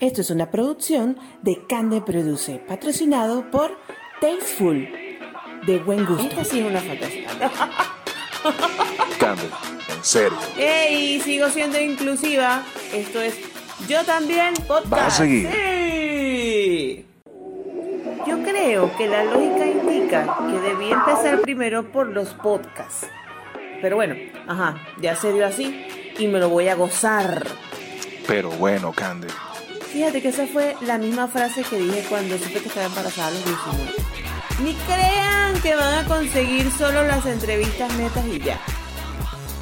Esto es una producción de Cande Produce, patrocinado por Tasteful, de buen gusto. Esta sí es una fantasía. Cande, en serio. ¡Ey! Sigo siendo inclusiva. Esto es Yo también podcast. ¿Vas a seguir? ¡Sí! Yo creo que la lógica indica que debí empezar primero por los podcasts. Pero bueno, ajá, ya se dio así y me lo voy a gozar. Pero bueno, Cande. Fíjate que esa fue la misma frase que dije cuando supe que estaba embarazada a los 19. Ni crean que van a conseguir solo las entrevistas netas y ya.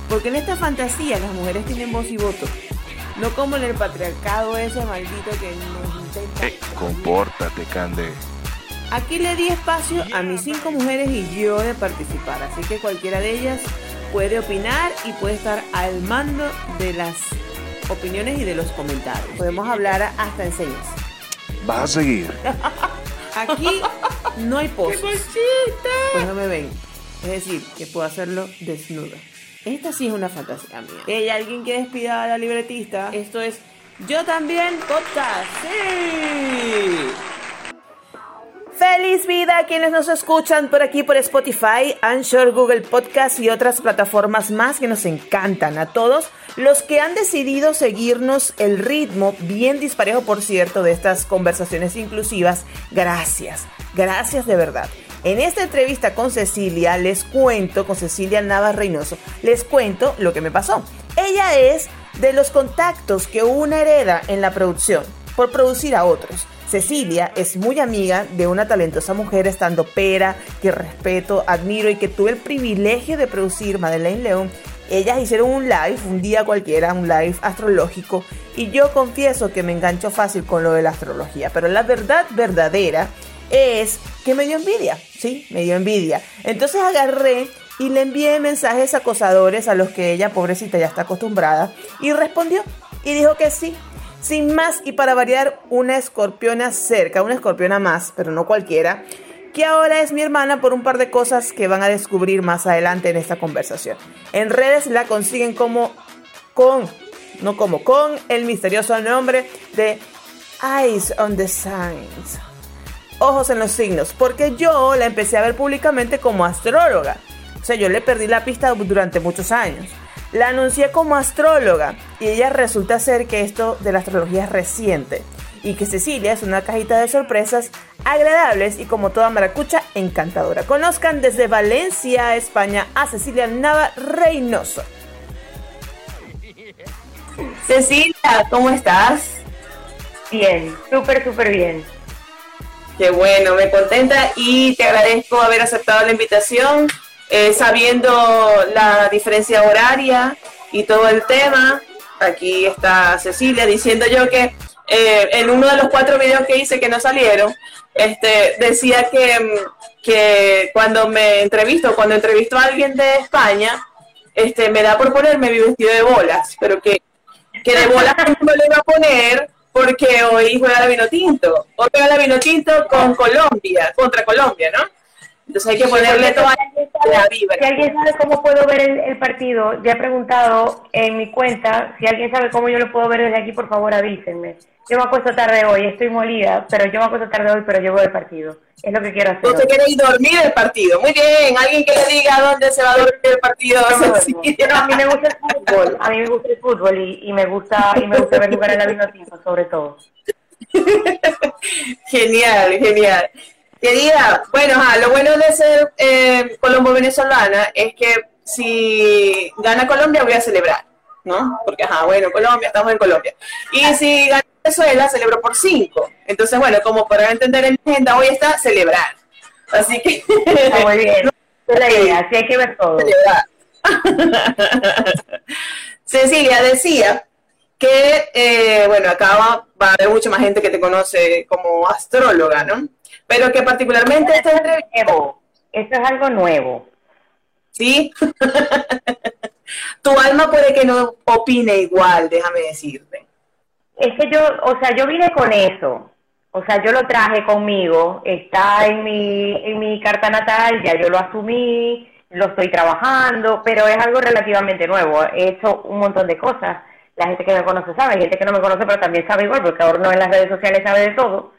Porque en esta fantasía las mujeres tienen voz y voto. No como en el patriarcado ese maldito que nos intenta. Eh, compórtate, Cande. Aquí le di espacio a mis cinco mujeres y yo de participar, así que cualquiera de ellas puede opinar y puede estar al mando de las opiniones y de los comentarios. Podemos hablar hasta en señas. ¿Vas a seguir? Aquí no hay poses. Pues no me ven. Es decir, que puedo hacerlo desnuda. Esta sí es una fantasía mía. ¿Hay alguien que despida a la libretista? Esto es Yo también podcast. ¡Sí! Feliz vida a quienes nos escuchan por aquí por Spotify, Anchor, Google Podcast y otras plataformas más que nos encantan. A todos los que han decidido seguirnos el ritmo, bien disparejo por cierto, de estas conversaciones inclusivas, gracias, gracias de verdad. En esta entrevista con Cecilia les cuento, con Cecilia Navas Reynoso, les cuento lo que me pasó. Ella es de los contactos que una hereda en la producción por producir a otros. Cecilia es muy amiga de una talentosa mujer estando pera que respeto, admiro y que tuve el privilegio de producir, Madeleine León. Ellas hicieron un live, un día cualquiera, un live astrológico, y yo confieso que me engancho fácil con lo de la astrología, pero la verdad verdadera es que me dio envidia, ¿sí? Me dio envidia. Entonces agarré y le envié mensajes acosadores a los que ella, pobrecita, ya está acostumbrada, y respondió y dijo que sí, sin más y para variar, una escorpiona cerca, una escorpiona más, pero no cualquiera, que ahora es mi hermana por un par de cosas que van a descubrir más adelante en esta conversación. En redes la consiguen como con, no como con, el misterioso nombre de Eyes on the Signs. Ojos en los signos, porque yo la empecé a ver públicamente como astróloga. O sea, yo le perdí la pista durante muchos años. La anuncié como astróloga y ella resulta ser que esto de la astrología es reciente y que Cecilia es una cajita de sorpresas agradables y como toda maracucha encantadora. Conozcan desde Valencia, España, a Cecilia Nava Reynoso. Cecilia, ¿cómo estás? Bien, súper, súper bien. Qué bueno, me contenta y te agradezco haber aceptado la invitación, eh, sabiendo la diferencia horaria y todo el tema. Aquí está Cecilia diciendo yo que eh, en uno de los cuatro videos que hice que no salieron, este, decía que, que cuando me entrevisto, cuando entrevisto a alguien de España, este, me da por ponerme mi vestido de bolas, pero que, que de bolas no le iba a poner porque hoy juega la vino tinto. Hoy juega la vino tinto con Colombia, contra Colombia, ¿no? Entonces hay que ponerle toda la vibra. Si alguien sabe cómo puedo ver el, el, partido, ya he preguntado en mi cuenta, si alguien sabe cómo yo lo puedo ver desde aquí, por favor avísenme. Yo me acuesto tarde hoy, estoy molida, pero yo me acuesto tarde hoy, pero yo voy al partido. Es lo que quiero hacer. Usted quiere ir a dormir el partido. Muy bien, alguien que le diga dónde se va a dormir el partido. No, no, a mí me gusta el fútbol, a mí me gusta el fútbol y, y me gusta y me gusta ver jugar en la vinotinto, sobre todo. genial, genial. Querida, bueno, ajá, lo bueno de ser eh, colombo-venezolana es que si gana Colombia voy a celebrar, ¿no? Porque, ajá, bueno, Colombia, estamos en Colombia. Y si gana Venezuela, celebro por cinco. Entonces, bueno, como para entender en la agenda, hoy está celebrar. Así que... Está muy bien. Es la idea, así hay que ver todo. Celebrar. Cecilia decía que, eh, bueno, acá va, va, a haber mucha más gente que te conoce como astróloga, ¿no? Pero que particularmente esto es nuevo. Esto es algo nuevo. ¿Sí? tu alma puede que no opine igual, déjame decirte. Es que yo, o sea, yo vine con eso. O sea, yo lo traje conmigo, está en mi, en mi carta natal, ya yo lo asumí, lo estoy trabajando, pero es algo relativamente nuevo. He hecho un montón de cosas la gente que me conoce sabe, gente que no me conoce pero también sabe igual, porque ahora no en las redes sociales sabe de todo,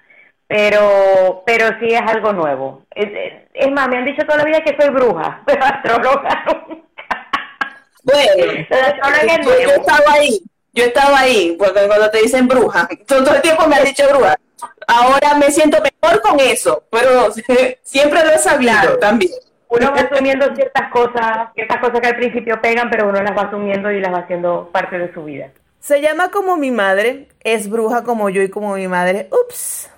pero pero sí es algo nuevo. Es, es más, me han dicho toda la vida que soy bruja, pero astróloga nunca. Bueno, yo, yo estaba ahí, yo estaba ahí, porque cuando te dicen bruja, todo el tiempo me han dicho bruja. Ahora me siento mejor con eso, pero siempre lo he sabido también. Uno va asumiendo ciertas cosas, ciertas cosas que al principio pegan, pero uno las va asumiendo y las va haciendo parte de su vida. Se llama como mi madre, es bruja como yo y como mi madre. Ups.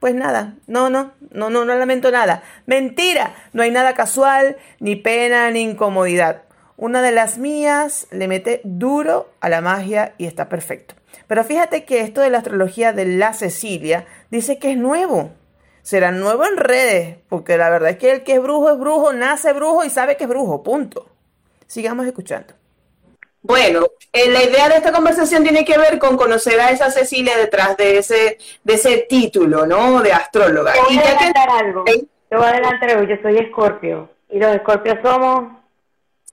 Pues nada, no, no, no, no, no lamento nada. Mentira, no hay nada casual, ni pena, ni incomodidad. Una de las mías le mete duro a la magia y está perfecto. Pero fíjate que esto de la astrología de la Cecilia dice que es nuevo. Será nuevo en redes, porque la verdad es que el que es brujo es brujo, nace brujo y sabe que es brujo, punto. Sigamos escuchando. Bueno, eh, la idea de esta conversación tiene que ver con conocer a esa Cecilia detrás de ese, de ese título, ¿no? De astróloga. Te voy a adelantar algo. Te voy a adelantar algo. Yo soy escorpio. Y los escorpios somos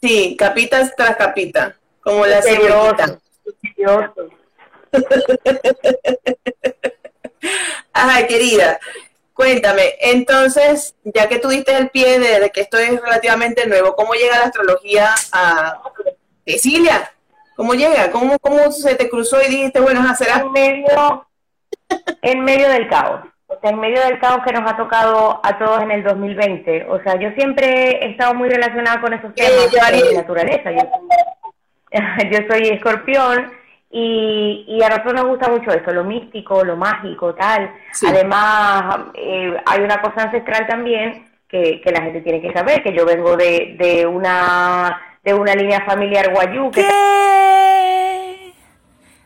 Sí, capitas tras capita, como la señorita. Ay, querida, cuéntame, entonces, ya que tuviste el pie de, que esto es relativamente nuevo, ¿cómo llega la astrología a Cecilia? ¿Cómo llega? ¿Cómo, cómo se te cruzó y dijiste, bueno, hacer En medio, en medio del caos en medio del caos que nos ha tocado a todos en el 2020. O sea, yo siempre he estado muy relacionada con esos temas de naturaleza. Yo, soy escorpión y, y, a nosotros nos gusta mucho eso, lo místico, lo mágico, tal. Además, eh, hay una cosa ancestral también que, que, la gente tiene que saber, que yo vengo de, de una de una línea familiar guayú. Que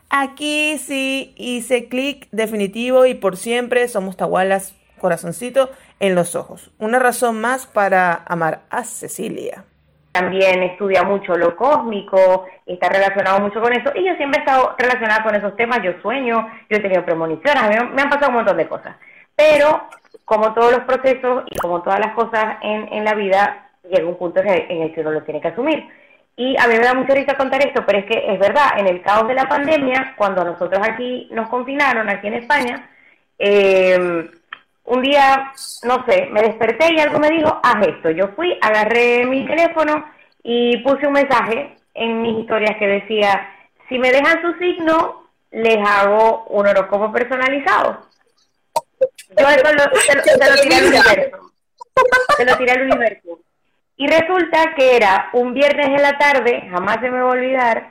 Aquí sí hice clic definitivo y por siempre somos Tahualas, corazoncito en los ojos. Una razón más para amar a Cecilia. También estudia mucho lo cósmico, está relacionado mucho con eso y yo siempre he estado relacionada con esos temas. Yo sueño, yo he tenido premoniciones, me han pasado un montón de cosas. Pero como todos los procesos y como todas las cosas en, en la vida, llega un punto en el que uno lo tiene que asumir. Y a mí me da mucha risa contar esto, pero es que es verdad, en el caos de la pandemia, cuando nosotros aquí nos confinaron, aquí en España, eh, un día, no sé, me desperté y algo me dijo, haz esto. Yo fui, agarré mi teléfono y puse un mensaje en mis historias que decía, si me dejan su signo, les hago un horóscopo personalizado. Yo eso lo, lo tiré al universo. Se lo tiré al universo. Y resulta que era un viernes en la tarde, jamás se me va a olvidar,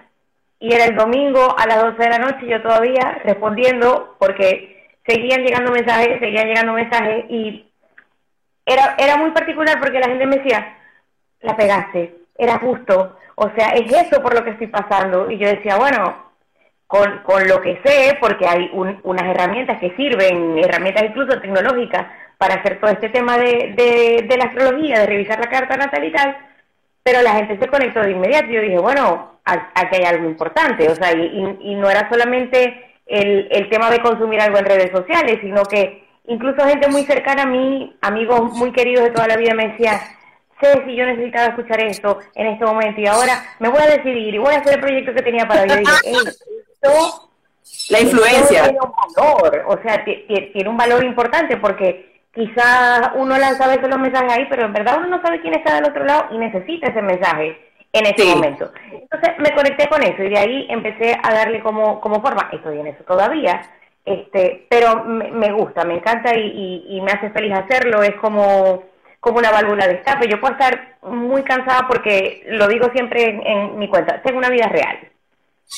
y era el domingo a las 12 de la noche, yo todavía respondiendo, porque seguían llegando mensajes, seguían llegando mensajes, y era, era muy particular porque la gente me decía, la pegaste, era justo, o sea, es eso por lo que estoy pasando. Y yo decía, bueno, con, con lo que sé, porque hay unas herramientas que sirven, herramientas incluso tecnológicas, para hacer todo este tema de, de, la astrología, de revisar la carta natal y tal, pero la gente se conectó de inmediato. Yo dije, bueno, aquí hay algo importante, o sea, y, y, no era solamente el, el tema de consumir algo en redes sociales, sino que incluso gente muy cercana a mí, amigos muy queridos de toda la vida, me decía, sé si yo necesitaba escuchar esto en este momento y ahora me voy a decidir y voy a hacer el proyecto que tenía para hoy. Yo dije, esto... La influencia. Tiene un valor, o sea, tiene un valor importante porque quizás uno lanza a veces los mensajes ahí, pero en verdad uno no sabe quién está del otro lado y necesita ese mensaje en ese momento. Entonces me conecté con eso y de ahí empecé a darle como, como forma. Estoy en eso todavía, este, pero me, gusta, me encanta y, y, me hace feliz hacerlo. Es como, como una válvula de escape. Yo puedo estar muy cansada porque lo digo siempre en mi cuenta. Tengo una vida real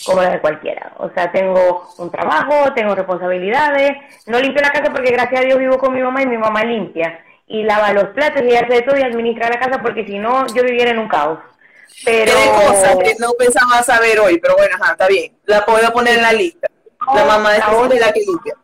como la de cualquiera. O sea, tengo un trabajo, tengo responsabilidades, no limpio la casa porque gracias a Dios vivo con mi mamá y mi mamá limpia. Y lava los platos y hace de todo y administra la casa porque si no, yo viviera en un caos. Pero... cosas que no pensaba saber hoy, pero bueno, ajá, está bien. La puedo poner en la lista. La mamá de es la que limpia.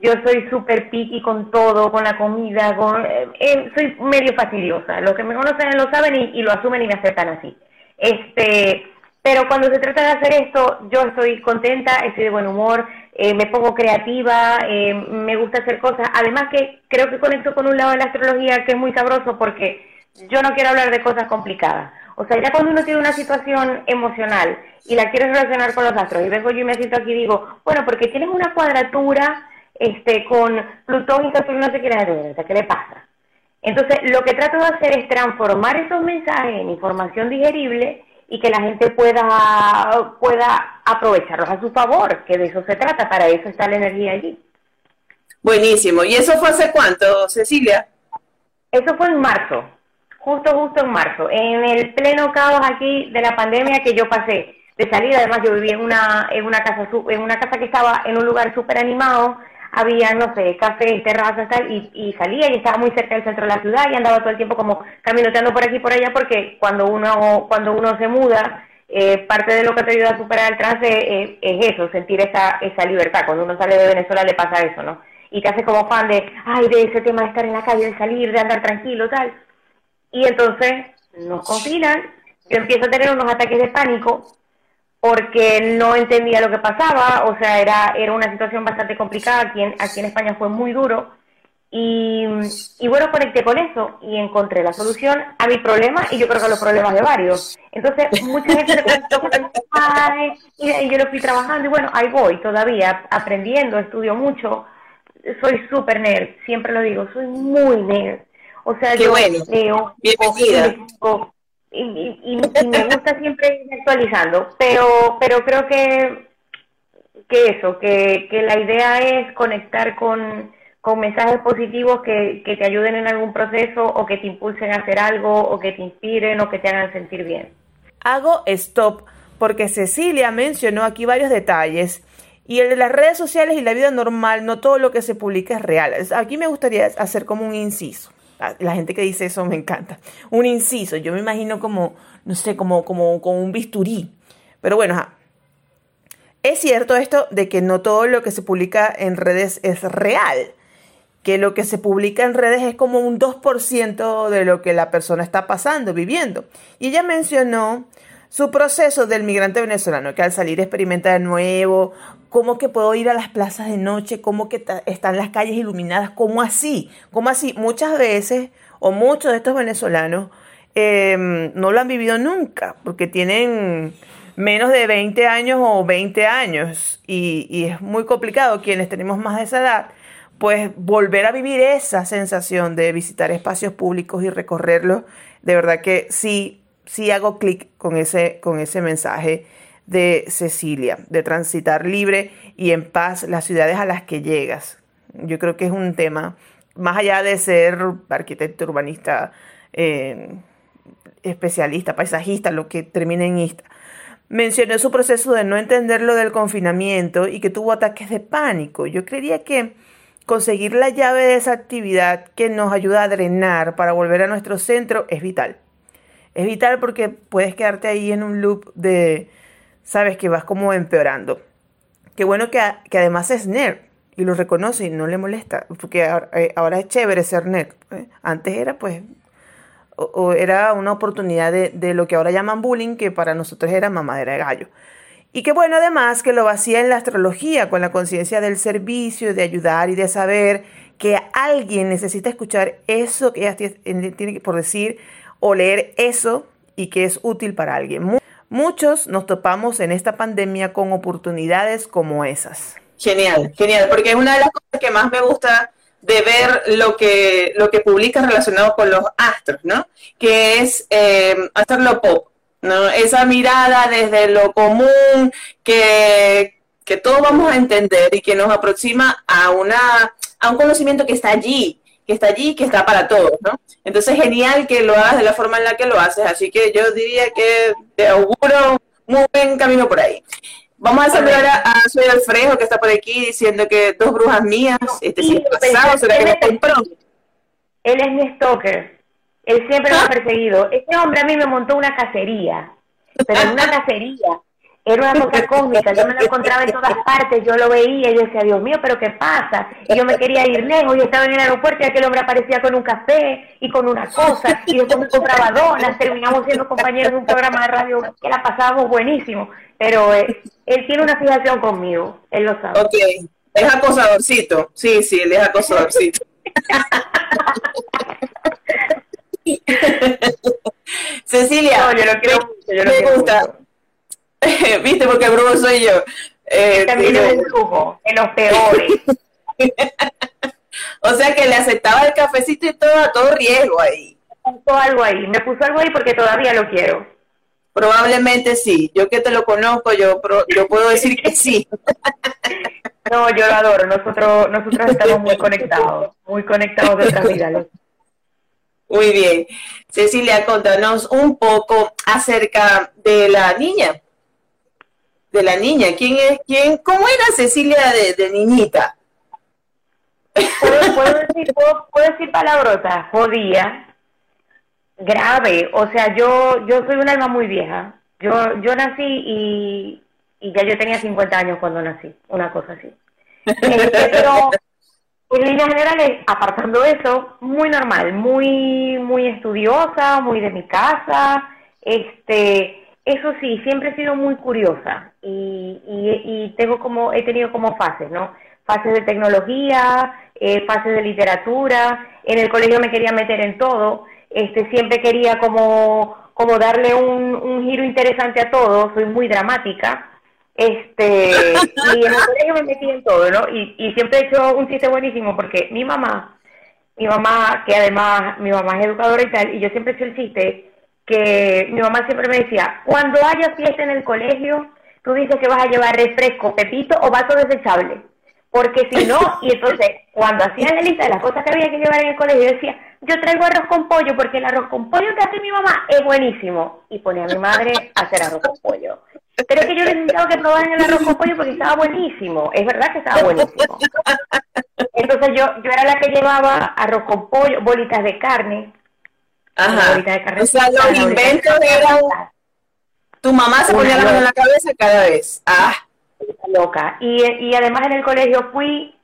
Yo soy súper piqui con todo, con la comida, con, eh, eh, soy medio fastidiosa. Los que me conocen lo saben y, y lo asumen y me aceptan así. Este, pero cuando se trata de hacer esto, yo estoy contenta, estoy de buen humor, eh, me pongo creativa, eh, me gusta hacer cosas. Además que creo que conecto con un lado de la astrología que es muy sabroso porque yo no quiero hablar de cosas complicadas. O sea, ya cuando uno tiene una situación emocional y la quiere relacionar con los astros, y vengo yo y me siento aquí y digo, bueno, porque tienes una cuadratura este, con Plutón y Saturno, no sé qué le, ¿qué le pasa? Entonces, lo que trato de hacer es transformar esos mensajes en información digerible y que la gente pueda, pueda aprovecharlos a su favor, que de eso se trata, para eso está la energía allí. Buenísimo. ¿Y eso fue hace cuánto, Cecilia? Eso fue en marzo, justo, justo en marzo, en el pleno caos aquí de la pandemia que yo pasé de salida. Además, yo vivía en una, en una casa, en una casa que estaba en un lugar súper animado, había, no sé, cafés, terrazas, tal, y, y, salía y estaba muy cerca del centro de la ciudad y andaba todo el tiempo como caminoteando por aquí y por allá porque cuando uno, cuando uno se muda, eh, parte de lo que te ayuda a superar el trance eh, es eso, sentir esa, esa libertad. Cuando uno sale de Venezuela le pasa eso, ¿no? Y te hace como fan de, ay, de ese tema de estar en la calle, de salir, de andar tranquilo, tal. Y entonces nos confinan, yo empiezo a tener unos ataques de pánico porque no entendía lo que pasaba, o sea, era, era una situación bastante complicada, aquí en, aquí en España fue muy duro, y, y, bueno, conecté con eso y encontré la solución a mi problema y yo creo que a los problemas de varios. Entonces, mucha gente se conectó con el y, yo lo fui trabajando y bueno, ahí voy todavía aprendiendo, estudio mucho. Soy súper nerd, siempre lo digo, soy muy nerd. O sea, yo leo, y, y, me gusta siempre ir actualizando, pero, pero creo que, que eso, que, que la idea es conectar con, con mensajes positivos que, que te ayuden en algún proceso o que te impulsen a hacer algo o que te inspiren o que te hagan sentir bien. Hago stop porque Cecilia mencionó aquí varios detalles y el de las redes sociales y la vida normal, no todo lo que se publica es real. Aquí me gustaría hacer como un inciso. Ah, la gente que dice eso me encanta. Un inciso, yo me imagino como, no sé, como, como, como un bisturí. Pero bueno, es cierto esto de que no todo lo que se publica en redes es real. Que lo que se publica en redes es como un 2% de lo que la persona está pasando, viviendo. Y ella mencionó su proceso del migrante venezolano, que al salir experimenta de nuevo, cómo que puedo ir a las plazas de noche, cómo que están las calles iluminadas, cómo así, cómo así. Muchas veces, o muchos de estos venezolanos, em, no lo han vivido nunca, porque tienen menos de 20 años o 20 años, y, y es muy complicado quienes tenemos más de esa edad, pues volver a vivir esa sensación de visitar espacios públicos y recorrerlos, de verdad que sí sí hago clic con ese, con ese mensaje de Cecilia, de transitar libre y en paz las ciudades a las que llegas. Yo creo que es un tema, más allá de ser arquitecto, urbanista, eh, especialista, paisajista, lo que termine en ista. Mencionó su proceso de no entender lo del confinamiento y que tuvo ataques de pánico. Yo creería que conseguir la llave de esa actividad que nos ayuda a drenar para volver a nuestro centro es vital. Es vital porque puedes quedarte ahí en un loop de, sabes, que vas como empeorando. Qué bueno que, que además es nerd y lo reconoce y no le molesta, porque eh, ahora, es chévere ser nerd. ¿eh? Antes era pues, o, era una oportunidad de, de, lo que ahora llaman bullying, que para nosotros era mamadera de gallo. Y qué bueno además que lo vacía en la astrología, con la conciencia del servicio, de ayudar y de saber que alguien necesita escuchar eso que ella tiene por decir o leer eso y que es útil para alguien. Muchos nos topamos en esta pandemia con oportunidades como esas. Genial, genial, porque es una de las cosas que más me gusta de ver lo que, lo que publicas relacionado con los astros, ¿no? Que es eh, hacerlo pop, ¿no? Esa mirada desde lo común que, que todos vamos a entender y que nos aproxima a, una, a un conocimiento que está allí, que está allí, que está para todos, ¿no? Entonces, genial que lo hagas de la forma en la que lo haces, así que yo diría que te auguro muy buen camino por ahí. Vamos a saludar a, a Soy Alfredo, que está por aquí, diciendo que dos brujas mías, este sí, pasado, será que me compró. Él es mi stalker, él siempre me ha perseguido. Este hombre a mí me montó una cacería, pero en una cacería era una cosa cósmica, yo me lo encontraba en todas partes, yo lo veía y yo decía, Dios mío, pero ¿qué pasa? Y yo me quería ir lejos y estaba en el aeropuerto y aquel hombre aparecía con un café y con una cosa y después me compraba donas, terminamos siendo compañeros de un programa de radio que la pasábamos buenísimo, pero eh, él tiene una fijación conmigo, él lo sabe. Ok, es acosadorcito, sí, sí, él es acosadorcito. Cecilia, No, yo lo quiero me, yo lo me quiero gusta. mucho. Viste, porque Bruno soy yo. Eh, También pero- es un lujo, en los peores. o sea que le aceptaba el cafecito y todo a todo riesgo ahí. puso algo ahí, me puso algo ahí porque todavía lo quiero. Probablemente sí. Yo que te lo conozco, yo, yo puedo decir que sí. No, yo lo adoro, nosotros, nosotros estamos muy conectados, muy conectados de otra vida. los- Muy bien. Cecilia, contanos un poco acerca de la niña. De la niña. ¿Quién es? ¿Quién? ¿Cómo era Cecilia de, niñita? ¿Puedo, puedo decir, puedo, puedo decir palabrotas, jodía, grave, o sea, yo, yo soy un alma muy vieja. Yo, yo nací y, y ya yo tenía 50 años cuando nací, una cosa así. Este, pero en líneas generales, apartando eso, muy normal, muy, muy estudiosa, muy de mi casa, este, eso sí, siempre he sido muy curiosa y, y, y tengo como, he tenido como fases, ¿no? Fases de tecnología, eh, fases de literatura, en el colegio me quería meter en todo, este, siempre quería como, como darle un, un giro interesante a todo, soy muy dramática, este, y en el colegio me metí en todo, ¿no? Y, y siempre he hecho un chiste buenísimo porque mi mamá, mi mamá, que además mi mamá es educadora y tal, y yo siempre he hecho el chiste que mi mamá siempre me decía, cuando haya fiesta en el colegio, tú dices que vas a llevar refresco, pepito o vaso desechable. Porque si no, y entonces cuando hacían la lista de las cosas que había que llevar en el colegio, yo decía, yo traigo arroz con pollo porque el arroz con pollo que hace mi mamá es buenísimo. Y ponía a mi madre a hacer arroz con pollo. Pero es que yo necesitaba que probaran el arroz con pollo porque estaba buenísimo. Es verdad que estaba buenísimo. Entonces yo, yo era la que llevaba arroz con pollo, bolitas de carne. Ajá. de O sea, los inventos eran... Tu mamá se ponía la mano en la cabeza cada vez. Ah, loca. Y, y además en el colegio fui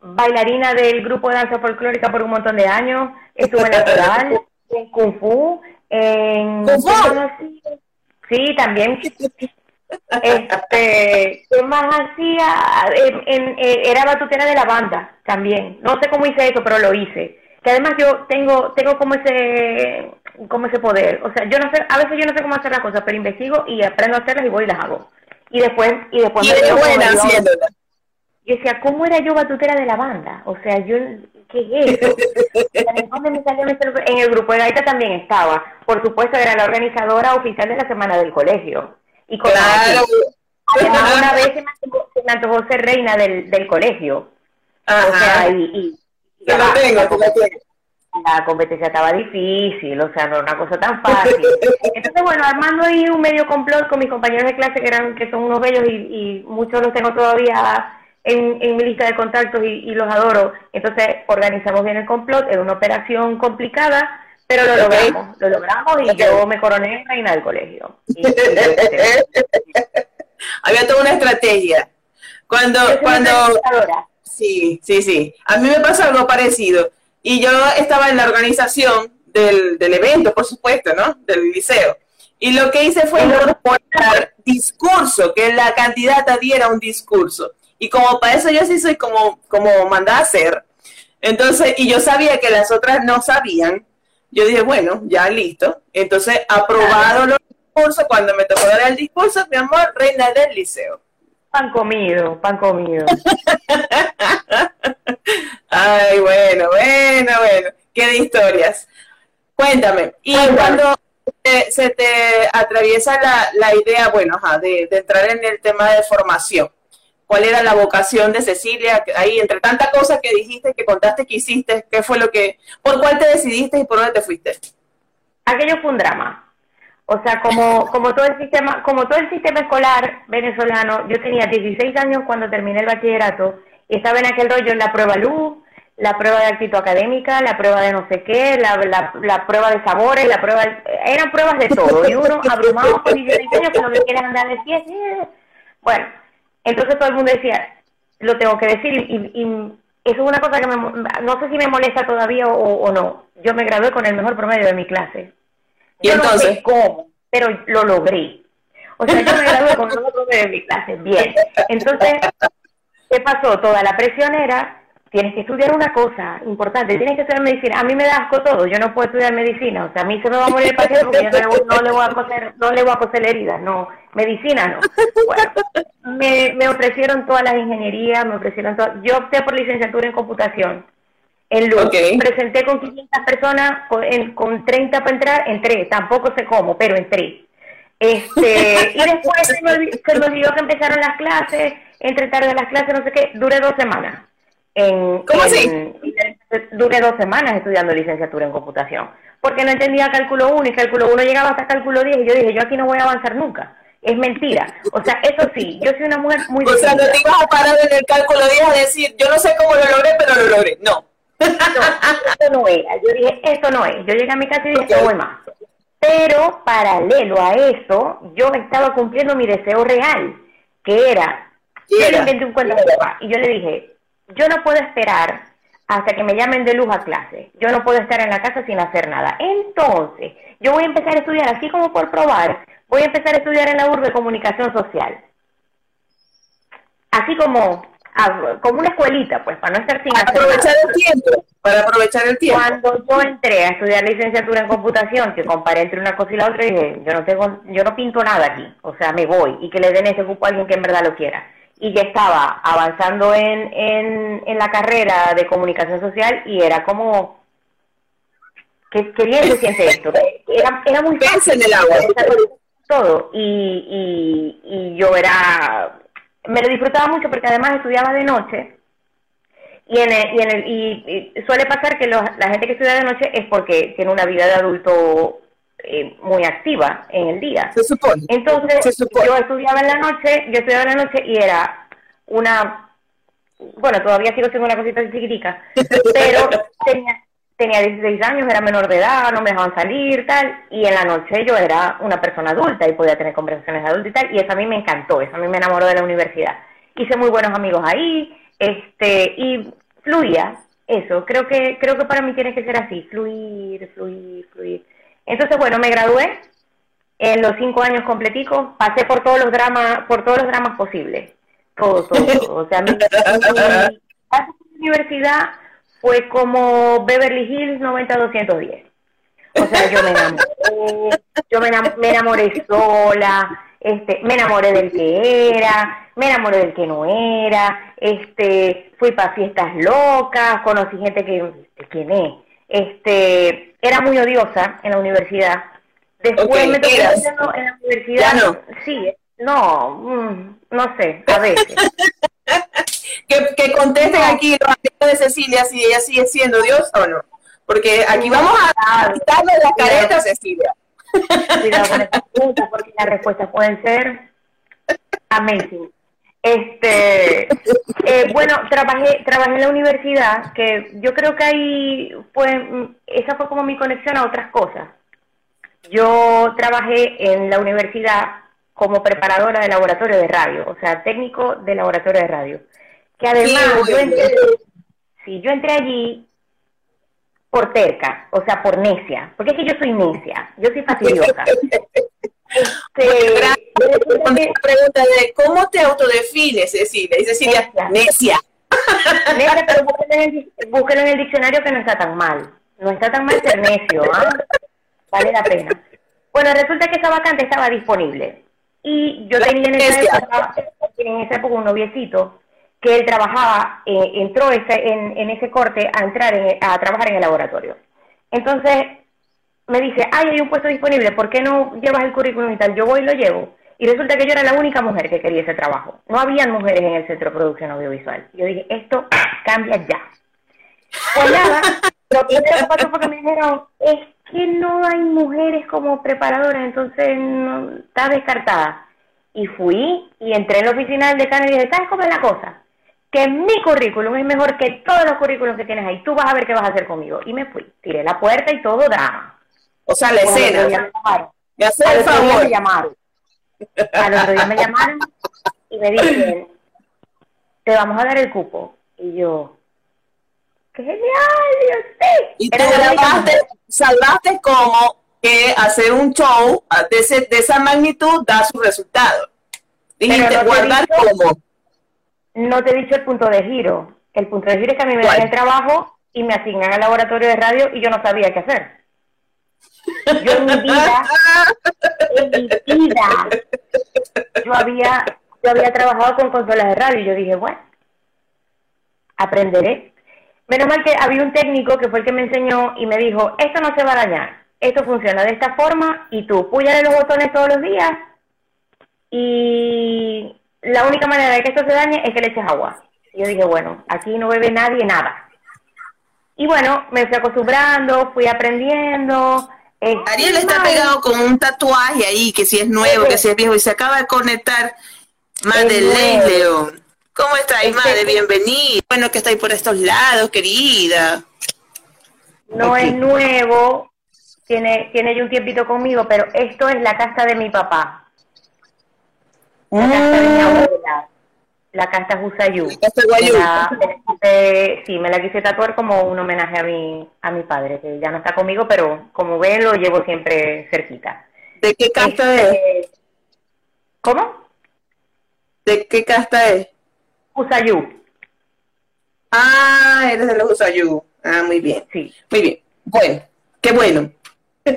bailarina del grupo de danza folclórica por un montón de años. Estuve en la coral, en Kung Fu, en... ¿Kung Fu? Sí, también. Este, ¿Qué más hacía? En- en- eh, era batutera de la banda también. No sé cómo hice eso, pero lo hice. Que además yo tengo tengo como ese como ese poder. O sea, yo no sé, a veces yo no sé cómo hacer las cosas, pero investigo y aprendo a hacerlas y voy y las hago. Y después y después y me eres veo como buena yo- haciéndola. yo decía, ¿cómo era yo batutera de la banda? O sea, yo, ¿qué es eso? ¿De dónde me salió ese grupo? En el grupo de gaita también estaba. Por supuesto, era la organizadora oficial de la semana del colegio. Y cosas Claro. Además, una vez se me antojó, se me antojó ser reina del, del colegio. O sea, Ajá. y... y Te la- tengo, la te lo tengo. la competencia estaba difícil, o sea, no era una cosa tan fácil. Entonces, bueno, armando ahí un medio complot con mis compañeros de clase que eran que son unos bellos y, y muchos los tengo todavía en, en mi lista de contactos y, y los adoro. Entonces, organizamos bien el complot, era una operación complicada, pero lo logramos, lo logramos y yo me coroné reina del colegio. Y- y yo- yo Había toda una estrategia. Cuando, soy cuando. Sí, sí, sí. A mí me pasó algo parecido. Y yo estaba en la organización del, del evento, por supuesto, ¿no? Del liceo. Y lo que hice fue incorporar discurso, que la candidata diera un discurso. Y como para eso yo sí soy como, como mandada a hacer. Entonces, y yo sabía que las otras no sabían. Yo dije, bueno, ya listo. Entonces, aprobado los discursos, cuando me tocó dar el discurso, mi amor, reina del liceo. Pan comido, pan comido. Ay, bueno, bueno, bueno. Qué de historias. Cuéntame. Y cuando te- se te atraviesa la, la idea, bueno, ajá, de, de entrar en el tema de formación, ¿cuál era la vocación de Cecilia? Ahí, entre tantas cosas que dijiste, que contaste que hiciste, ¿qué fue lo que, por cuál te decidiste y por dónde te fuiste? aquello fue un drama. O sea, como, como todo el sistema, como todo el sistema escolar venezolano, yo tenía 16 años cuando terminé el bachillerato y estaba en aquel rollo en la prueba luz, la prueba de actitud académica, la prueba de no sé qué, la, la, prueba de sabores, la prueba eran pruebas de todo y uno abrumado con 16 años que lo que quiere andar de fiesta. Bueno, entonces todo el mundo decía, lo tengo que decir y, y- eso es una cosa que me, no sé si me molesta todavía o, o no. Yo me gradué con el mejor promedio de mi clase. ¿Y Yo no entonces? sé cómo, pero lo logré. O sea, yo me gradué con mejor promedio de mi clase. Bien. Entonces, ¿qué pasó? Toda la presión era tienes que estudiar una cosa importante, tienes que estudiar medicina. A mí me da asco todo, yo no puedo estudiar medicina, o sea, a mí se me va a morir el paciente porque yo no le, voy, no le voy a coser, no le voy a coser la herida, no, medicina no. Bueno, me, me ofrecieron todas las ingenierías, me ofrecieron todo. Yo opté por licenciatura en computación. En Luz, Ok. presenté con 500 personas, con, en- con 30 para entrar, entré, tampoco sé cómo, pero entré. Este, y después se me, olvi- se me olvidó que empezaron las clases, entre tarde las clases, no sé qué, duré dos semanas. En, ¿Cómo en- así? Duré dos semanas estudiando licenciatura en computación, porque no entendía cálculo 1 y cálculo 1 llegaba hasta cálculo 10 y yo dije, yo aquí no voy a avanzar nunca. Es mentira. O sea, eso sí, yo soy una mujer muy O sea, no te ibas a parar en el cálculo 10 a decir, yo no sé cómo lo logré, pero lo logré. No. No, esto no era. Yo dije, esto no es. Yo llegué a mi casa y dije, no voy más. Pero paralelo a eso, yo estaba cumpliendo mi deseo real, que era, ¿Qué yo le inventé un cuento y yo le dije, yo no puedo esperar hasta que me llamen de luz a clase. Yo no puedo estar en la casa sin hacer nada. Entonces, yo voy a empezar a estudiar, así como por probar, voy a empezar a estudiar en la urbe comunicación social. Así como, como una escuelita, pues, para no estar sin Para nada. aprovechar el tiempo. Para aprovechar el tiempo. Cuando yo entré a estudiar licenciatura en computación, que comparé entre una cosa y la otra, dije, yo no tengo, yo no pinto nada aquí, o sea, me voy y que le den ese cupo a alguien que en verdad lo quiera. Y ya estaba avanzando en, en, en la carrera de comunicación social y era como, que, que bien se siente esto. Era, era muy fácil. en el agua. Todo. Y, y, y yo era, me lo disfrutaba mucho porque además estudiaba de noche y, en el, y, en el, y, y suele pasar que los- la gente que estudia de noche es porque tiene una vida de adulto eh, muy activa en el día. Se supone. Entonces, Se supone. yo estudiaba en la noche, yo estudiaba en la noche y era una, bueno, todavía sigo siendo una cosita chiquitica, pero tenía, tenía 16 años, era menor de edad, no me dejaban salir, tal, y en la noche yo era una persona adulta y podía tener conversaciones de adulto y tal, y eso a mí me encantó, eso a mí me enamoró de la universidad. Hice muy buenos amigos ahí, este, y fluía, eso, creo que, creo que para mí tiene que ser así, fluir, fluir, fluir. Entonces, bueno, me gradué en los cinco años completicos, pasé por todos los dramas, por todos los dramas posibles, todo, todo, todo. O sea, mi, mi universidad fue como Beverly Hills 90-210. O sea, yo me enamoré, yo me enam- me enamoré sola, este, me enamoré del que era, me enamoré del que no era, este, fui para fiestas locas, conocí gente que, ¿quién es? Este, era muy odiosa en la universidad. Después me tocó en la universidad. Ya no. Sí, no, mm, no sé, a veces. Que, que contesten aquí los amigos de Cecilia si ella sigue siendo Dios o no. Porque aquí vamos a quitarle la careta a Cecilia. Cuidado con esta pregunta porque las respuestas pueden ser amazing. Este, eh, bueno, trabajé, trabajé en la universidad, que yo creo que ahí fue, esa fue como mi conexión a otras cosas. Yo trabajé en la universidad como preparadora de laboratorio de radio, o sea, técnico de laboratorio de radio. Que además, Qué yo entré, sí, yo entré allí por terca, o sea, por necia, porque es que yo soy necia, yo soy fastidiosa. Este, pregunta de cómo te autodefines, Cecilia. Y Cecilia, necia. Necia, pero búsquelo en, el, búsquelo en el diccionario que no está tan mal. No está tan mal ser necio, ¿ah? Vale la pena. Bueno, resulta que esa vacante estaba disponible. Y yo La tenía en esa, época, en esa época un noviecito que él trabajaba, eh, entró ese, en, en ese corte a entrar en- a trabajar en el laboratorio. Entonces me dice, ay, hay un puesto disponible, ¿por qué no llevas el currículum y tal? Yo voy y lo llevo. Y resulta que yo era la única mujer que quería ese trabajo. No habían mujeres en el Centro de Producción Audiovisual. Yo dije, esto cambia ya. Pues nada, lo primero que pasó fue que me dijeron, es que no hay mujeres como preparadoras, entonces no, está descartada. Y fui y entré en la oficina del decano y dije, ¿sabes cómo es la cosa? Que mi currículum es mejor que todos los currículums que tienes ahí. Tú vas a ver qué vas a hacer conmigo. Y me fui. Tiré la puerta y todo da. O sea, la escena. me hace el día me favor. llamaron. Al otro día me llamaron y me dicen, te vamos a dar el cupo. Y yo, ¡qué genial! Yo, sí. Y única grabaste. Salvaste como que hacer un show de, ese- de esa magnitud da su resultado. Dijiste, no te guardar dijo- como. No te he dicho el punto de giro. El punto de decir es que a mí me ¿Cuál? dan el trabajo y me asignan al laboratorio de radio y yo no sabía qué hacer. Yo en mi vida, en mi vida, yo había, yo había trabajado con consolas de radio y yo dije, bueno, aprenderé. Menos mal que había un técnico que fue el que me enseñó y me dijo, esto no se va a dañar, esto funciona de esta forma y tú púyale los botones todos los días y la única manera de que esto se dañe es que le eches agua. Y yo dije, bueno, aquí no bebe nadie nada. Y bueno, me fui acostumbrando, fui aprendiendo. este, Ariel está mal. pegado con un tatuaje ahí, que si es nuevo, que si es viejo, y se acaba de conectar Madeleine nuevo. León. ¿Cómo estáis, Este- madre? Bienvenida. Bueno que estáis por estos lados, querida. No es nuevo, tiene, tiene ya un tiempito conmigo, pero esto es la casa de mi papá. La casa de mi abuela. La casa Husayú. casa Guayú. La- la quise- sí, me la quise tatuar como un homenaje a mi, a mi padre, que ya no está conmigo, pero como ven, lo llevo siempre cerquita. ¿De qué casta es? Este, ¿Cómo? ¿De qué casta es? Husayú, Ah, eres de los Usayú. Ah, muy bien. sí. Muy bien. Bueno, qué bueno.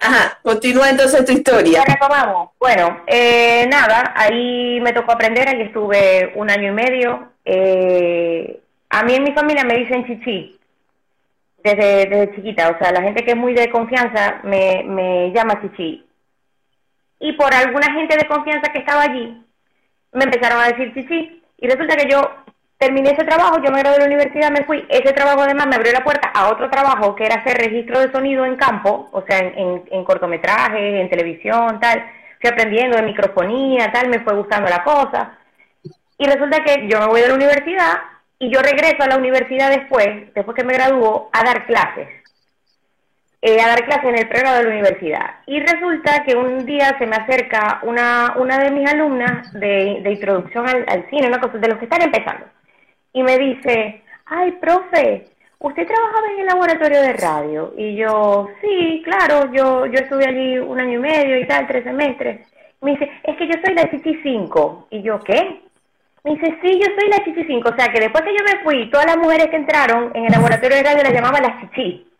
Ajá, continúa entonces tu historia. retomamos. Bueno, eh, nada, ahí me tocó aprender, ahí estuve un año y medio. Eh, a mí en mi familia me dicen chichi, desde, desde chiquita, o sea, la gente que es muy de confianza me, me llama chichi. Y por alguna gente de confianza que estaba allí, me empezaron a decir chichi. Y resulta que yo terminé ese trabajo, yo me gradué de la universidad, me fui. Ese trabajo además me abrió la puerta a otro trabajo que era hacer registro de sonido en campo, o sea, en, en, cortometrajes, en televisión, tal. Fui aprendiendo de microfonía, tal, me fue gustando la cosa. Y resulta que yo me voy de la universidad y yo regreso a la universidad después, después que me graduó, a dar clases. Eh, a dar clases en el pregrado de la universidad. Y resulta que un día se me acerca una, una de mis alumnas de, de introducción al, al cine, una cosa de los que están empezando, y me dice, ay, profe, ¿usted trabajaba en el laboratorio de radio? Y yo, sí, claro, yo, yo estuve allí un año y medio y tal, tres semestres. Me dice, es que yo soy la Chichi 5. Y yo, ¿qué? Me dice, sí, yo soy la Chichi 5. O sea, que después que yo me fui, todas las mujeres que entraron en el laboratorio de radio las llamaban las Chichi.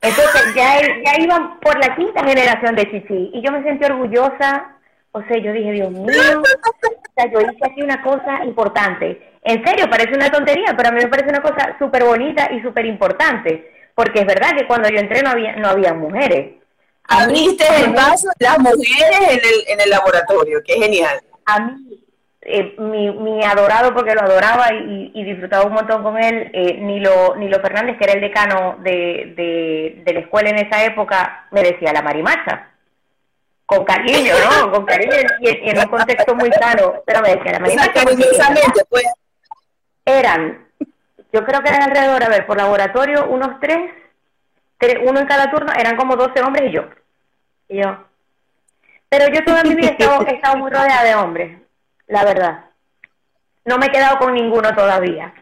Entonces ya, ya iban por la quinta generación de Chichi y yo me sentí orgullosa, o sea, yo dije, Dios mío, o sea, yo hice aquí una cosa importante. En serio, parece una tontería, pero a mí me parece una cosa súper bonita y súper importante, porque es verdad que cuando yo entré no había, no había mujeres. Abriste el paso de las mujeres en el, en el laboratorio, qué genial. a mí, eh, mi, mi adorado, porque lo adoraba y, y disfrutaba un montón con él, eh, Nilo, Nilo Fernández, que era el decano de, de, de la escuela en esa época, me decía la marimacha. Con cariño, ¿no? Con cariño y, y en un contexto muy sano. Pero me decía la marimacha. pues. Eran, yo creo que eran alrededor, a ver, por laboratorio, unos tres, tres, uno en cada turno, eran como 12 hombres y yo. Y yo. Pero yo toda mi vida he estado, he estado muy rodeada de hombres, la verdad. No me he quedado con ninguno todavía.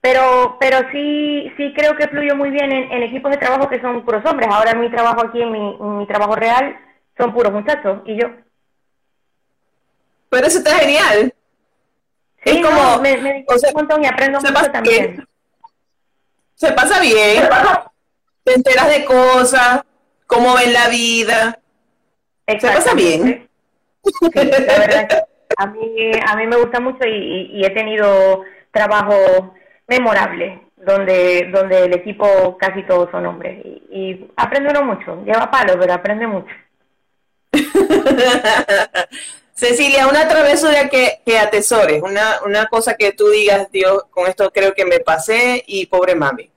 Pero, pero sí, sí creo que fluyo muy bien en, en equipos de trabajo que son puros hombres. Ahora en mi trabajo aquí, en mi, en mi trabajo real, son puros muchachos y yo. Pero eso está genial. Sí, Es como- no, me, me o sea, un montón y aprendo se mucho pasa también. bien. Se pasa bien. Te enteras de cosas, cómo ven la vida. Se pasa bien. Sí, la verdad que a mí, a mí me gusta mucho y, he tenido trabajos memorables donde, donde el equipo casi todos son hombres y, y aprende uno mucho, lleva palo, pero aprende mucho. Cecilia, una travesura que, que atesores, una, una cosa que tú digas, Dios, con esto creo que me pasé y pobre mami.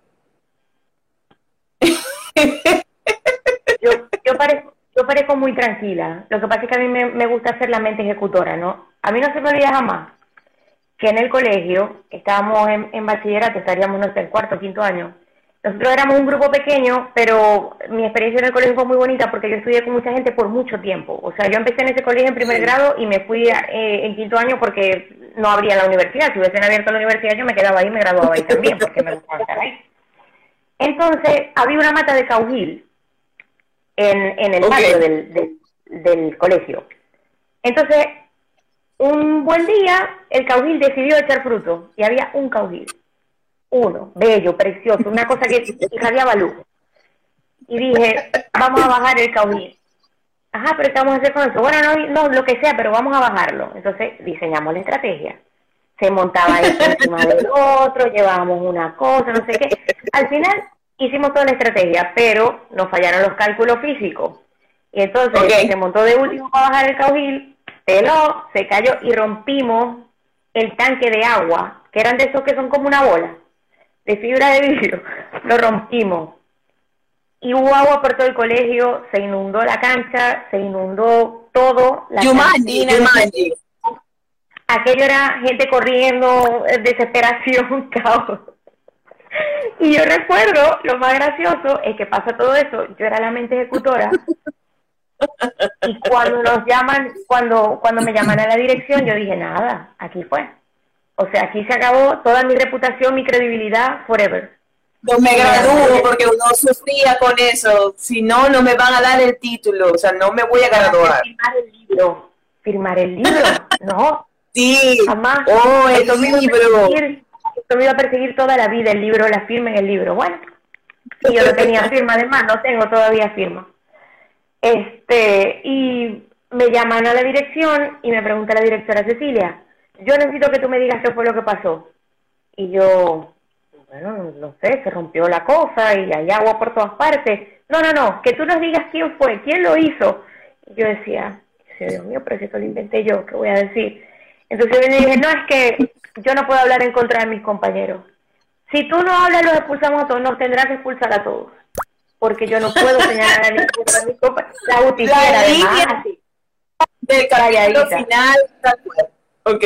Yo, yo, parezco, yo parezco muy tranquila, lo que pasa es que a mí me, me gusta ser la mente ejecutora, ¿no? A mí no se me olvida jamás que en el colegio, estábamos en, en bachillerato, estaríamos, no sé, en cuarto, quinto año, nosotros éramos un grupo pequeño, pero mi experiencia en el colegio fue muy bonita porque yo estudié con mucha gente por mucho tiempo. O sea, yo empecé en ese colegio en primer grado y me fui a- eh, en quinto año porque no abría la universidad. Si hubiesen abierto la universidad, yo me quedaba ahí y me graduaba ahí también porque me gustaba estar ahí. Entonces, había una mata de caujil en, en el Ok. patio del, del, del colegio. Entonces, un buen día, el caujil decidió echar fruto y había un caujil. Uno, bello, precioso, una cosa que irradiaba luz. Y dije, vamos a bajar el caujil. Ajá, pero ¿qué vamos a hacer con eso? Bueno, no, no, lo que sea, pero vamos a bajarlo. Entonces diseñamos la estrategia. Se montaba esto encima del otro, llevábamos una cosa, no sé qué. Al final hicimos toda la estrategia, pero nos fallaron los cálculos físicos. Y entonces se montó de último para bajar el caujil, peló, se cayó y rompimos el tanque de agua, que eran de esos que son como una bola, de fibra de vidrio. Lo rompimos. Y hubo agua por todo el colegio, se inundó la cancha, se inundó todo, la Yumanji. aquello era gente corriendo, desesperación, caos. Y yo recuerdo, lo más gracioso es que pasa todo eso, yo era la mente ejecutora, y cuando nos llaman, cuando, cuando me llaman a la dirección, yo dije, nada, aquí fue. O sea, aquí se acabó toda mi reputación, mi credibilidad, forever. No me gradúo porque uno sufría con eso. Si no, no me van a dar el título. O sea, no me voy a graduar. Firmar el libro. Firmar el libro, no, Sí. jamás. Oh, el libro. Esto me iba a perseguir toda la vida, el libro, la firma en el libro. Bueno, y yo no tenía firma, además, no tengo todavía firma. Este, y me llaman a la dirección y me pregunta la directora Cecilia, yo necesito que tú me digas qué fue lo que pasó. Y yo, bueno, no sé, se rompió la cosa y hay agua por todas partes. No, no, no, que tú nos digas quién fue, quién lo hizo. Y yo decía, Dios mío, pero si esto lo inventé yo, ¿qué voy a decir? Entonces yo le dije, no, es que yo no puedo hablar en contra de mis compañeros. Si tú no hablas, los expulsamos a todos, nos tendrás que expulsar a todos. Porque yo no puedo señalar a ninguno de mis compañeros. La justiciera, además, así. Del capítulo final. Ok.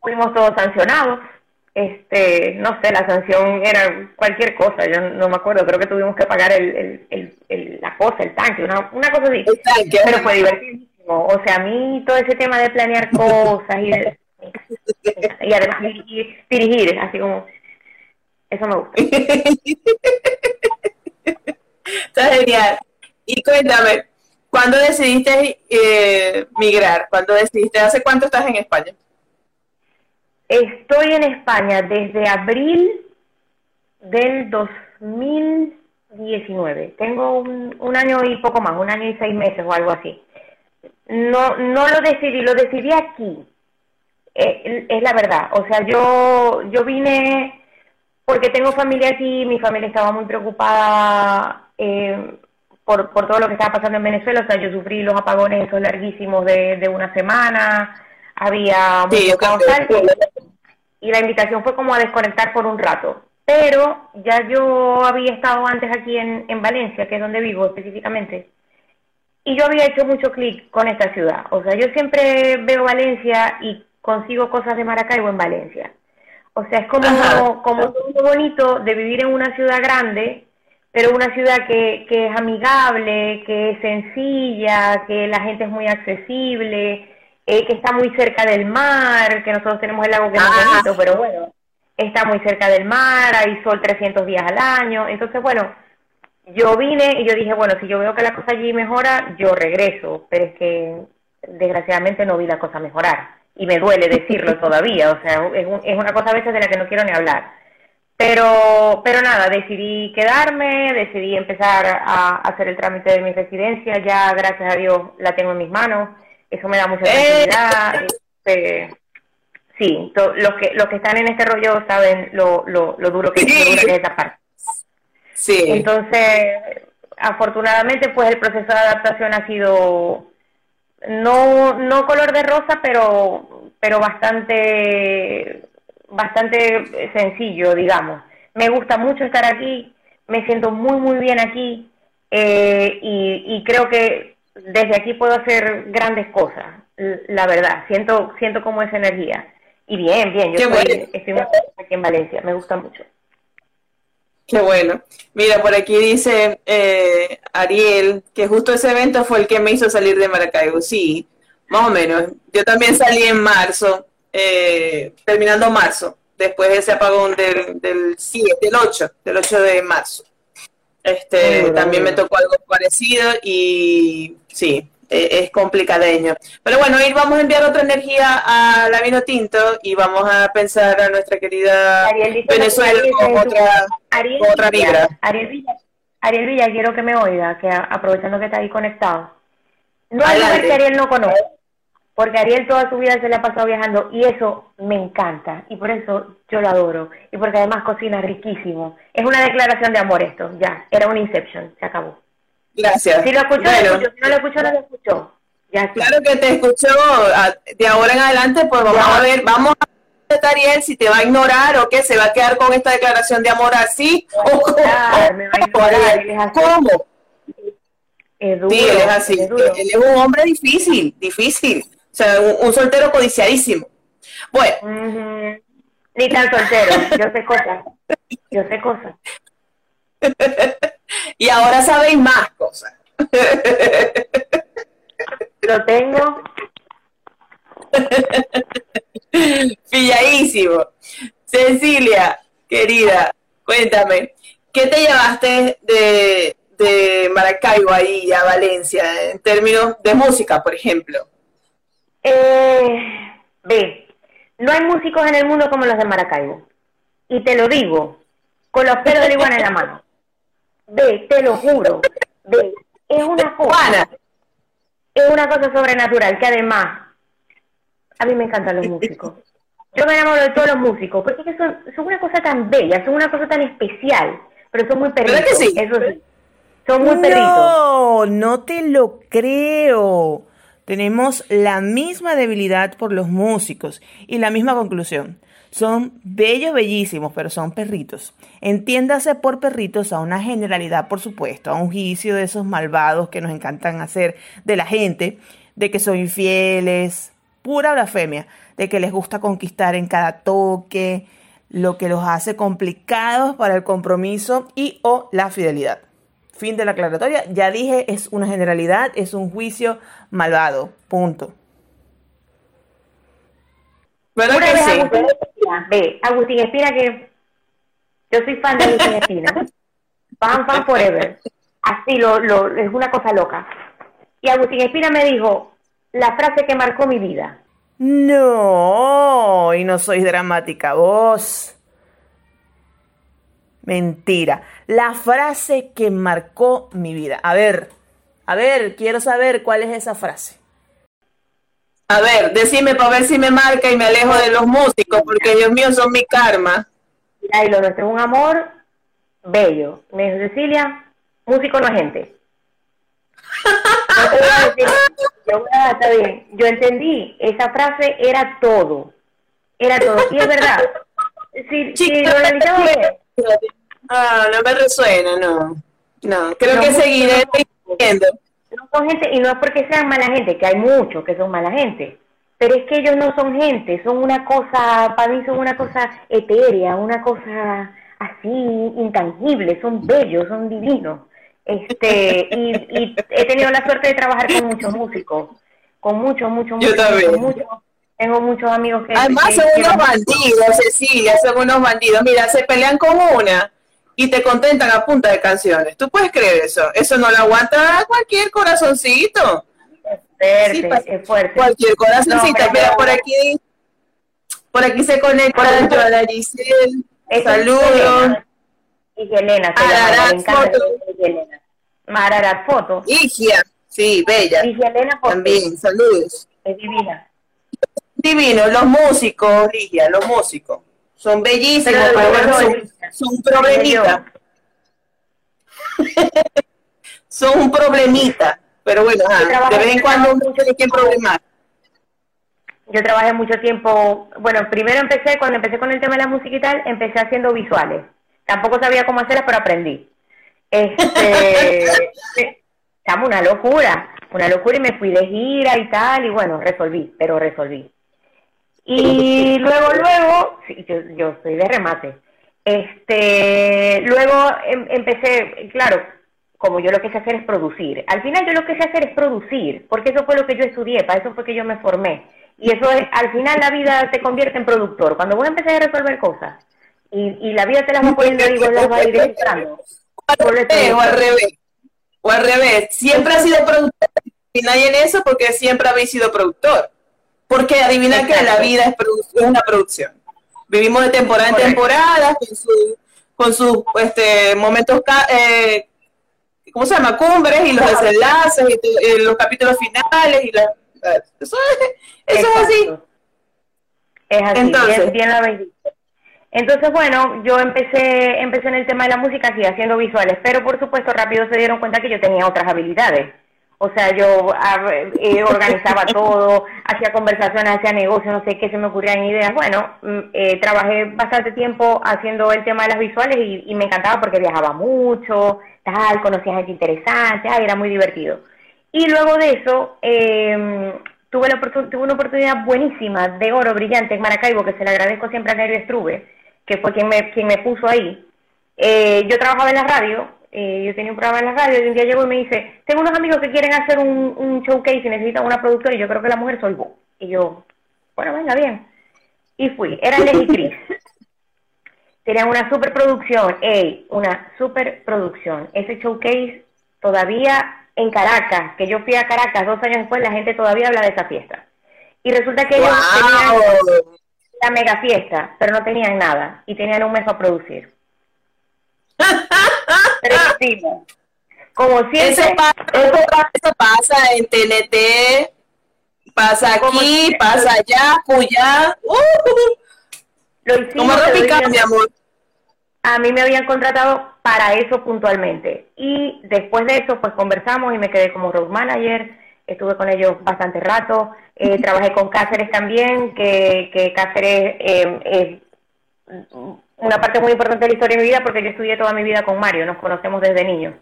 fuimos todos sancionados. Este, no sé, la sanción era cualquier cosa, yo no me acuerdo, creo que tuvimos que pagar el, el, el, el- la cosa, el tanque, una, una cosa así. Tanque. Pero fue divertidísimo. O sea, a mí todo ese tema de planear cosas y, de- y además dirigir, dirigir, así como, eso me gusta. Está genial. Y cuéntame, ¿cuándo decidiste eh, migrar? ¿Cuándo decidiste? ¿Hace cuánto estás en España? Estoy en España desde abril del 2019. Tengo un, un año y poco más, un año y seis meses o algo así. No, no lo decidí, lo decidí aquí. Eh, es la verdad. O sea, yo, yo vine porque tengo familia aquí, mi familia estaba muy preocupada eh, por, por todo lo que estaba pasando en Venezuela. O sea, yo sufrí los apagones esos larguísimos de, de una semana, había Sí, mucho y la invitación fue como a desconectar por un rato. Pero ya yo había estado antes aquí en, en Valencia, que es donde vivo específicamente, y yo había hecho mucho clic con esta ciudad. O sea, yo siempre veo Valencia y consigo cosas de Maracaibo en Valencia. O sea, es como, Ajá. como todo bonito de vivir en una ciudad grande, pero una ciudad que, que es amigable, que es sencilla, que la gente es muy accesible, eh, que está muy cerca del mar, que nosotros tenemos el lago que no es Ah. bonito, pero bueno, está muy cerca del mar, hay sol 300 días al año. Entonces, bueno, yo vine y yo dije, bueno, si yo veo que la cosa allí mejora, yo regreso, pero es que desgraciadamente no vi la cosa mejorar y me duele decirlo todavía, o sea, es, un- es una cosa a veces de la que no quiero ni hablar. Pero, pero nada, decidí quedarme, decidí empezar a hacer el trámite de mi residencia, ya gracias a Dios la tengo en mis manos, eso me da mucha ¡Eh! tranquilidad. este, sí, to- los que los que están en este rollo saben lo, lo, lo duro que, lo duro que es esa parte. Sí. Entonces, afortunadamente, pues el proceso de adaptación ha sido no, no color de rosa, pero, pero bastante, bastante sencillo, digamos. Me gusta mucho estar aquí, me siento muy, muy bien aquí eh, y, y creo que desde aquí puedo hacer grandes cosas, la verdad. Siento, siento como esa energía. Y bien, bien, yo estoy, bueno. estoy muy aquí en Valencia, me gusta mucho. Qué bueno. Mira, por aquí dice eh, Ariel que justo ese evento fue el que me hizo salir de Maracaibo. Sí, más o menos. Yo también salí en marzo, eh, terminando marzo, después de ese apagón del, del 7, del 8, del 8 de marzo. Este, también me tocó algo parecido y sí, es complicadeño. Pero bueno, hoy vamos a enviar otra energía a la vino tinto y vamos a pensar a nuestra querida Venezuela con otra, otra vibra. Ariel Villa, Ariel Villa, quiero que me oiga, que aprovechando que está ahí conectado. No hay lugar que Ariel no conoce, porque Ariel toda su vida se le ha pasado viajando y eso me encanta y por eso yo lo adoro y porque además cocina riquísimo. Es una declaración de amor esto, ya, era un Inception, se acabó. Gracias. Si lo escuchó, lo escuchó. Si no lo escuchó, no lo escuchó. Ya Claro que te escuchó. De ahora en adelante, pues vamos a ver, vamos a ver, Ariel, si te va a ignorar o qué, se va a quedar con esta declaración de amor así. O, me va a ignorar, ¿Cómo? Es duro, sí, él es así. él es un hombre difícil, difícil. O sea, un, soltero codiciadísimo. Bueno. Ni tan soltero, yo sé cosas. Yo sé cosas. y ahora sabéis más cosas. Lo tengo. Pilladísimo. Cecilia, querida, cuéntame, ¿qué te llevaste de, de Maracaibo ahí a Valencia en términos de música, por ejemplo? Eh, ve, no hay músicos en el mundo como los de Maracaibo. Y te lo digo, con los pelos de iguana en la mano. Ve, te lo juro. Ve, es una cosa. Es una cosa sobrenatural que además, a mí me encantan los músicos. Yo me enamoro de todos los músicos, porque son, son una cosa tan bella, son una cosa tan especial, pero son muy perritos. Eso sí. Son muy perritos. No, no te lo creo. Tenemos la misma debilidad por los músicos y la misma conclusión. Son bellos, bellísimos, pero son perritos. Entiéndase por perritos a una generalidad, por supuesto, a un juicio de esos malvados que nos encantan hacer de la gente, de que son infieles, pura blasfemia, de que les gusta conquistar en cada toque, lo que los hace complicados para el compromiso y o la fidelidad. Fin de la aclaratoria. Ya dije, es una generalidad, es un juicio malvado. Punto. Pero que sí. Ve, Agustín Espina, que yo soy fan de Agustín Espina. fan, fan forever. Así lo, lo, es una cosa loca. Y Agustín Espina me dijo la frase que marcó mi vida. No, y no soy dramática, vos. Mentira. La frase que marcó mi vida. A ver, a ver, quiero saber cuál es esa frase. A ver, decime para ver si me marca y me alejo de los músicos, porque Dios mío son mi karma. y lo nuestro es un amor bello. Me dijo Cecilia, músico no es gente. yo, está bien. Yo entendí, esa frase era todo. Era todo. Y es verdad. Si, si lo analizamos Ah, no me resuena, no. No, creo que seguiré diciendo. No son gente, y no es porque sean mala gente, que hay muchos que son mala gente, pero es que ellos no son gente, son una cosa, para mí son una cosa etérea, una cosa así intangible, son bellos, son divinos. Este, y, he tenido la suerte de trabajar con muchos músicos, con muchos, muchos, Yo muchos, tengo muchos amigos que... Además son unos bandidos, Cecilia, son unos bandidos. Mira, se pelean con una y te contentan a punta de canciones. ¿Tú puedes creer eso? Eso no lo aguanta cualquier corazoncito. Es fuerte, es fuerte. Cualquier corazoncito. Mira, por aquí, por aquí se conecta a la Giselle. Saludos. Y Elena. Mararat Foto. Igia, sí, bella. Igia Elena Foto. También, saludos. Es divina. Divino, los músicos, Ligia, los músicos. Son bellísimos, pero, son, un problemita. son un problemita. Pero bueno, de vez en cuando uno tiene que problemar. Yo trabajé mucho tiempo, bueno, primero empecé, cuando empecé con el tema de la música y tal, empecé haciendo visuales. Tampoco sabía cómo hacerlas, pero aprendí. Este, estamos una locura, una locura y me fui de gira y tal, y bueno, resolví, pero resolví. Y luego, luego, sí, yo, yo soy de remate. Este, luego em, empecé, claro, como yo lo que sé hacer es producir. Al final yo lo que sé hacer es producir, porque eso fue lo que yo estudié, para eso fue que yo me formé. Y eso es, al final la vida te convierte en productor. Cuando vos empezás a resolver cosas y, y la vida te las va poniendo y vos las vas a ir o al revés. O al revés. Siempre ha sido productor adivináis en eso porque siempre habéis sido productor. Porque adivina que la vida es, es, una producción. Vivimos de temporada en temporada con sus con sus este, momentos, eh, ¿cómo se llama? Cumbres y los desenlaces y, los capítulos finales y la, eso, es, eso es así. Es así, Entonces, bien, bien Entonces, bueno, yo empecé, empecé en el tema de la música, sí, haciendo visuales, pero por supuesto rápido se dieron cuenta que yo tenía otras habilidades. O sea, yo eh, organizaba todo, hacía conversaciones, hacía negocios, no sé qué, se me ocurrían ideas. Bueno, mm, eh, trabajé bastante tiempo haciendo el tema de las visuales y, me encantaba porque viajaba mucho, tal, conocía gente interesante, era muy divertido. Y luego de eso, eh, tuve, la tuve una oportunidad buenísima de oro brillante en Maracaibo, que se le agradezco siempre a Nerio Estrube, que fue quien me, quien me puso ahí. Eh, yo trabajaba en la radio, eh, yo tenía un programa en la radio y un día llegó y me dice, tengo unos amigos que quieren hacer un, un showcase y necesitan una productora y yo creo que la mujer soy vos. Y yo, bueno, venga, bien. Y fui, era Leslie Cris. Tenían una superproducción, ey, una superproducción. Ese showcase todavía en Caracas, que yo fui a Caracas dos años después, la gente todavía habla de esa fiesta. Y resulta que ellos tenían la mega fiesta, pero no tenían nada y tenían un mes para producir. Como siempre. Eso, pasa, en TNT, pasa aquí, pasa allá, cuya. Uh, lo hicimos, mi amor. A mí me habían contratado para eso puntualmente. Y después de eso, pues conversamos y me quedé como road manager. Estuve con ellos bastante rato. Eh, trabajé con Cáceres también, que, que Cáceres eh, es una parte muy importante de la historia de mi vida porque yo estudié toda mi vida con Mario, nos conocemos desde niños.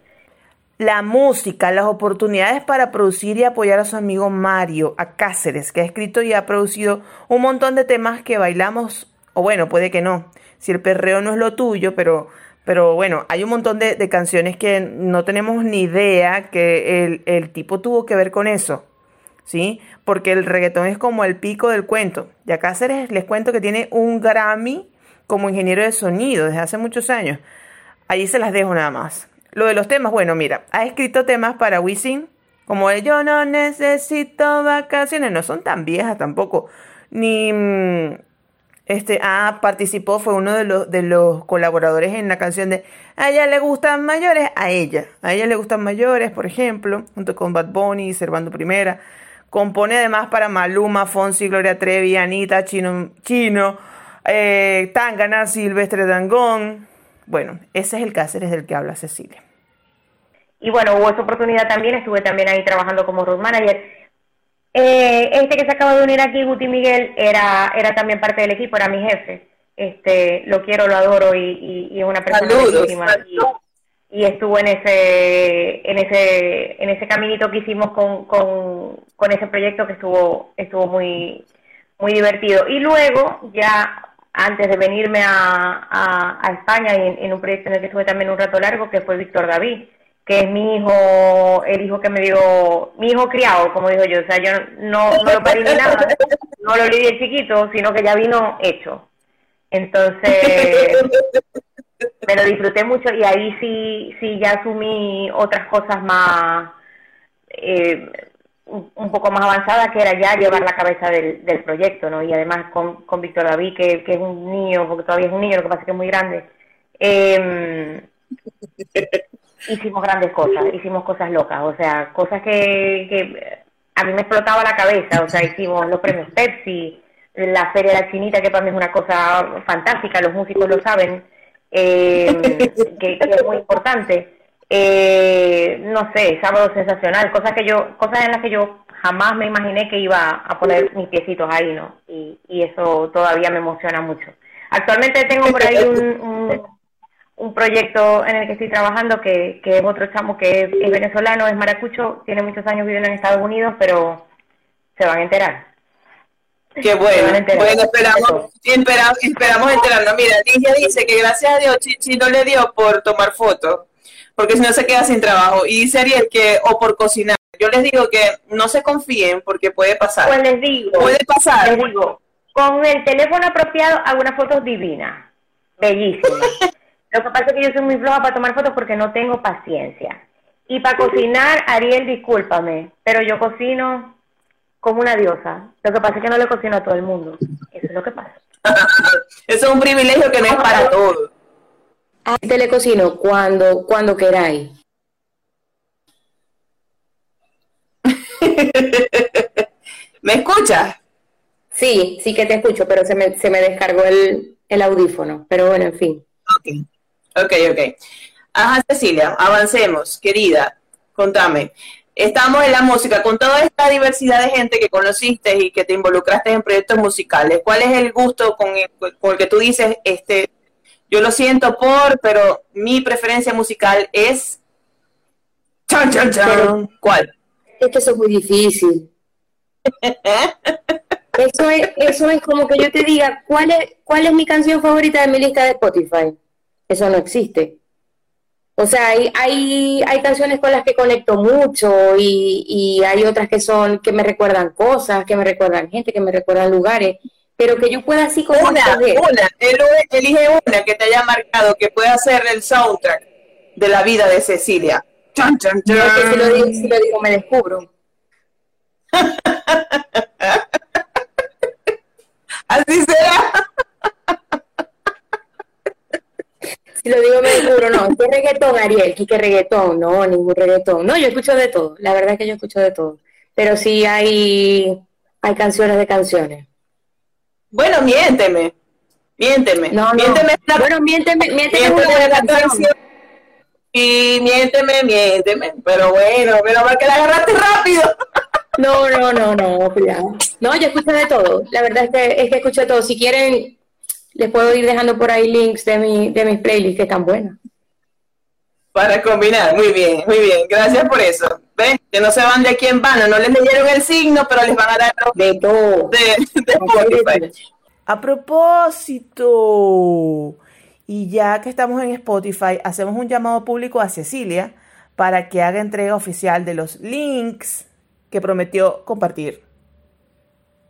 La música, las oportunidades para producir y apoyar a su amigo Mario, a Cáceres, que ha escrito y ha producido un montón de temas que bailamos, o bueno, puede que no, si el perreo no es lo tuyo, pero pero bueno, hay un montón de, canciones que no tenemos ni idea que el, tipo tuvo que ver con eso. ¿Sí? Porque el reggaetón es como el pico del cuento. Y acá les cuento que tiene un Grammy como ingeniero de sonido desde hace muchos años. Allí se las dejo nada más. Lo de los temas, bueno, mira, ha escrito temas para Wisin, como Yo no necesito vacaciones, no son tan viejas tampoco, ni mm, este, ah, participó, fue uno de los, de los colaboradores en la canción de A ella le gustan mayores, a ella. A ella le gustan mayores, por ejemplo, junto con Bad Bunny, Servando Primera. Compone además para Maluma, Fonsi, Gloria Trevi, Anita, Chino, Chino eh, Tangana, Silvestre Dangón. Bueno, ese es el Cáceres del que habla Cecilia. Y bueno, hubo esa oportunidad también, estuve también ahí trabajando como road manager eh, este que se acaba de unir aquí, Guti Miguel, era, era también parte del equipo, era mi jefe. Este, lo quiero, lo adoro y, y, es una persona buenísima. Y, estuvo en ese, en ese, en ese caminito que hicimos con, con, con ese proyecto que estuvo, estuvo muy, muy divertido. Y luego, ya antes de venirme a, a, España, y en, un proyecto en el que estuve también un rato largo, que fue Víctor David, que es mi hijo, el hijo que me dio, mi hijo criado, como digo yo, o sea, yo no, lo parí ni nada, no lo leí chiquito, sino que ya vino hecho. Entonces, me lo disfruté mucho y ahí sí, sí ya asumí otras cosas más, eh, un poco más avanzadas, que era ya llevar la cabeza del, del proyecto, ¿no? Y además con, con Víctor David, que, que es un niño, porque todavía es un niño, lo que pasa es que es muy grande. Eh, hicimos grandes cosas, hicimos cosas locas, o sea, cosas que, que a mí me explotaba la cabeza, o sea, hicimos los premios Pepsi, la Feria de la Chinita, que para mí es una cosa fantástica, los músicos lo saben, eh, que, es muy importante. Eh, no sé, sábado sensacional, cosas que yo, cosas en las que yo jamás me imaginé que iba a poner mis piecitos ahí, ¿no? Y, y eso todavía me emociona mucho. Actualmente tengo por ahí un un proyecto en el que estoy trabajando que, que es otro chamo que es, venezolano, es maracucho, tiene muchos años viviendo en Estados Unidos, pero se van a enterar. Qué bueno, bueno, esperamos, esperamos, esperamos enterarnos. Mira, Ligia dice que gracias a Dios Chichi no le dio por tomar fotos, porque si no se queda sin trabajo. Y dice Ariel que, o por cocinar. Yo les digo que no se confíen porque puede pasar. Pues les digo, puede pasar. Les digo, con el teléfono apropiado hago unas fotos divinas, bellísimas. Lo que pasa es que yo soy muy floja para tomar fotos porque no tengo paciencia. Y para cocinar, Ariel, discúlpame, pero yo cocino como una diosa. Lo que pasa es que no le cocino a todo el mundo. Eso es lo que pasa. Eso es un privilegio que no es para todos. A este le cocino cuando, cuando queráis. ¿Me escuchas? Sí, sí que te escucho, pero se me, se me descargó el, el audífono. Pero bueno, en fin. Ok, ok, ok. Ajá, Cecilia, avancemos, querida. Contame. Estamos en la música, con toda esta diversidad de gente que conociste y que te involucraste en proyectos musicales, ¿cuál es el gusto con el, con el que tú dices, este, yo lo siento por, pero mi preferencia musical es... Chan, chan, chan. ¿Cuál? Es que eso es muy difícil. Eso es, eso es como que yo te diga, ¿cuál es, ¿cuál es mi canción favorita de mi lista de Spotify? Eso no existe. O sea, hay, hay, hay canciones con las que conecto mucho y, y hay otras que son, que me recuerdan cosas, que me recuerdan gente, que me recuerdan lugares, pero que yo pueda así como Una, escoger. una, elige una que te haya marcado, que pueda ser el soundtrack de la vida de Cecilia. Es que si lo digo, si lo digo me descubro. Así será. Si lo digo me descubro, no. ¿Qué reggaetón, Ariel? ¿Qué, qué reggaetón? No, ningún reggaetón. No, yo escucho de todo. La verdad es que yo escucho de todo. Pero sí hay, hay canciones de canciones. Bueno, miénteme. Miénteme. No, no. Miénteme una- Bueno, miénteme, miénteme es una miénteme buena canción. canción. Y miénteme, miénteme. Pero bueno, pero mal que la agarraste rápido. No, no, no, no, cuidado. No, yo escucho de todo. La verdad es que, es que escucho de todo. Si quieren, les puedo ir dejando por ahí links de, mi, de mis playlists que están buenas. Para combinar, muy bien, muy bien. Gracias por eso. Que no se van de aquí en vano. No les leyeron el signo, pero les van a dar De todo. de, de Spotify. A propósito, y ya que estamos en Spotify, hacemos un llamado público a Cecilia para que haga entrega oficial de los links que prometió compartir.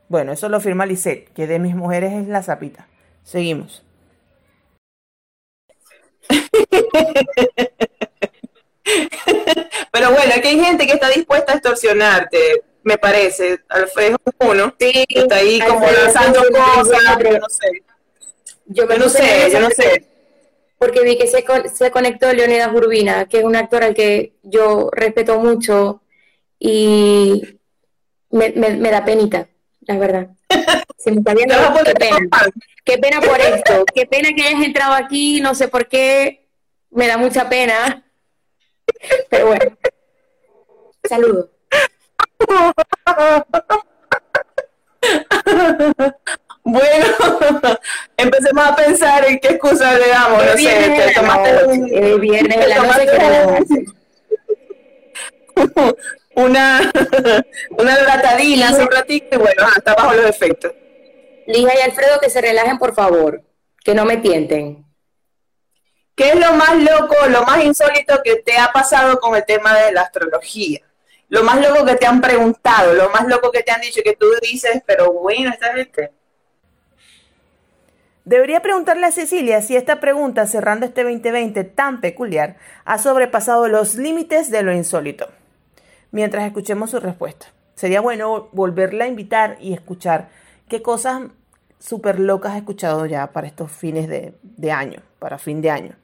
Bueno, eso lo firma Lisette, que de mis mujeres es la zapita. Seguimos. Pero bueno, aquí hay gente que está dispuesta a extorsionarte, me parece. Alfredo es uno. Sí, Está ahí como Alfredo lanzando es uno, cosas, yo no sé. Yo me Yo no sé, yo no sé. Porque vi que se, se conectó Leonidas Urbina, que es un actor al que yo respeto mucho y me, me- me da penita, la verdad. Si me está viendo, a qué pena. Qué pena por esto. Qué pena que hayas entrado aquí, no sé por qué. Me da mucha pena. Pero bueno. Saludos. Bueno, empecemos a pensar en qué excusa le damos, no sé, te en la tomaste noche, viernes la noche, tomaste que una, una latadina hace un ratito y bueno, está bajo los efectos. Lija y Alfredo, que se relajen, por favor. Que no me tienten. ¿Qué es lo más loco, lo más insólito que te ha pasado con el tema de la astrología? Lo más loco que te han preguntado, lo más loco que te han dicho que tú dices, pero bueno, esta gente. Debería preguntarle a Cecilia si esta pregunta, cerrando este 2020 tan peculiar, ha sobrepasado los límites de lo insólito. Mientras escuchemos su respuesta. Sería bueno volverla a invitar y escuchar qué cosas súper locas ha escuchado ya para estos fines de año, para fin de año.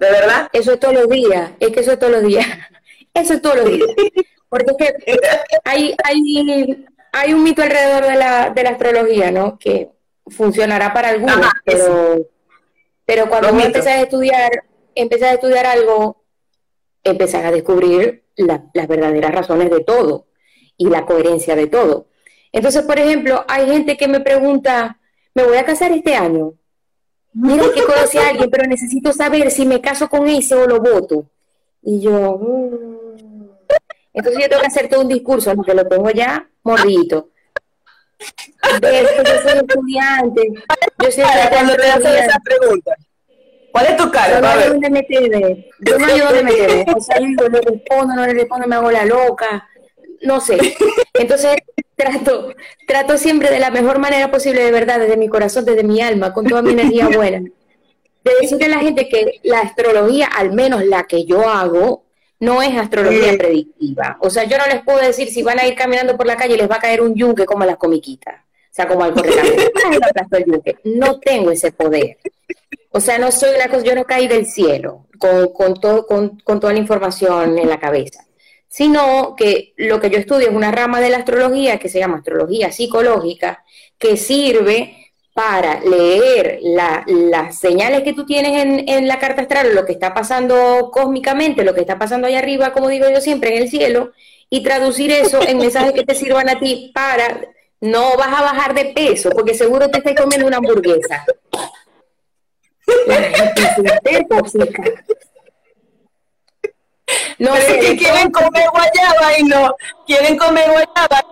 ¿De verdad? Eso es todos los días, es que eso es todos los días. Eso es todos los días. Porque es que hay, hay, hay un mito alrededor de la, de la astrología, ¿no? Que funcionará para algunos, Ajá, pero, pero cuando vos empezás a estudiar, empezás a estudiar algo, empezás a descubrir la- las verdaderas razones de todo y la coherencia de todo. Entonces, por ejemplo, hay gente que me pregunta, ¿me voy a casar este año? Mira que conocí a alguien, pero necesito saber si me caso con ese o lo voto. Y yo, mm. entonces yo tengo que hacer todo un discurso, aunque lo tengo ya mordidito. De esto yo soy estudiante, yo soy Cara, cuando te hacen esa pregunta. ¿Cuál es tu cara? Yo no A hay ver. dónde meterme, yo no hay dónde meterme. O sea, yo digo, le respondo, no le respondo, me hago la loca, no sé. Entonces trato, trato siempre de la mejor manera posible, de verdad, desde mi corazón, desde mi alma, con toda mi energía buena. de decirle a la gente que la astrología, al menos la que yo hago, no es astrología predictiva. O sea, yo no les puedo decir si van a ir caminando por la calle y les va a caer un yunque como las comiquitas. O sea, como al no tengo ese poder. O sea, no soy una cosa, yo no caí del cielo con, con, todo, con, con toda la información en la cabeza, sino que lo que yo estudio es una rama de la astrología que se llama astrología psicológica, que sirve para leer las señales que tú tienes en, en, la carta astral, lo que está pasando cósmicamente, lo que está pasando allá arriba, como digo yo siempre, en el cielo, y traducir eso en mensajes que te sirvan a ti para no vas a bajar de peso, porque seguro te estás comiendo una hamburguesa. No sé, que quieren comer guayaba y no, quieren comer guayaba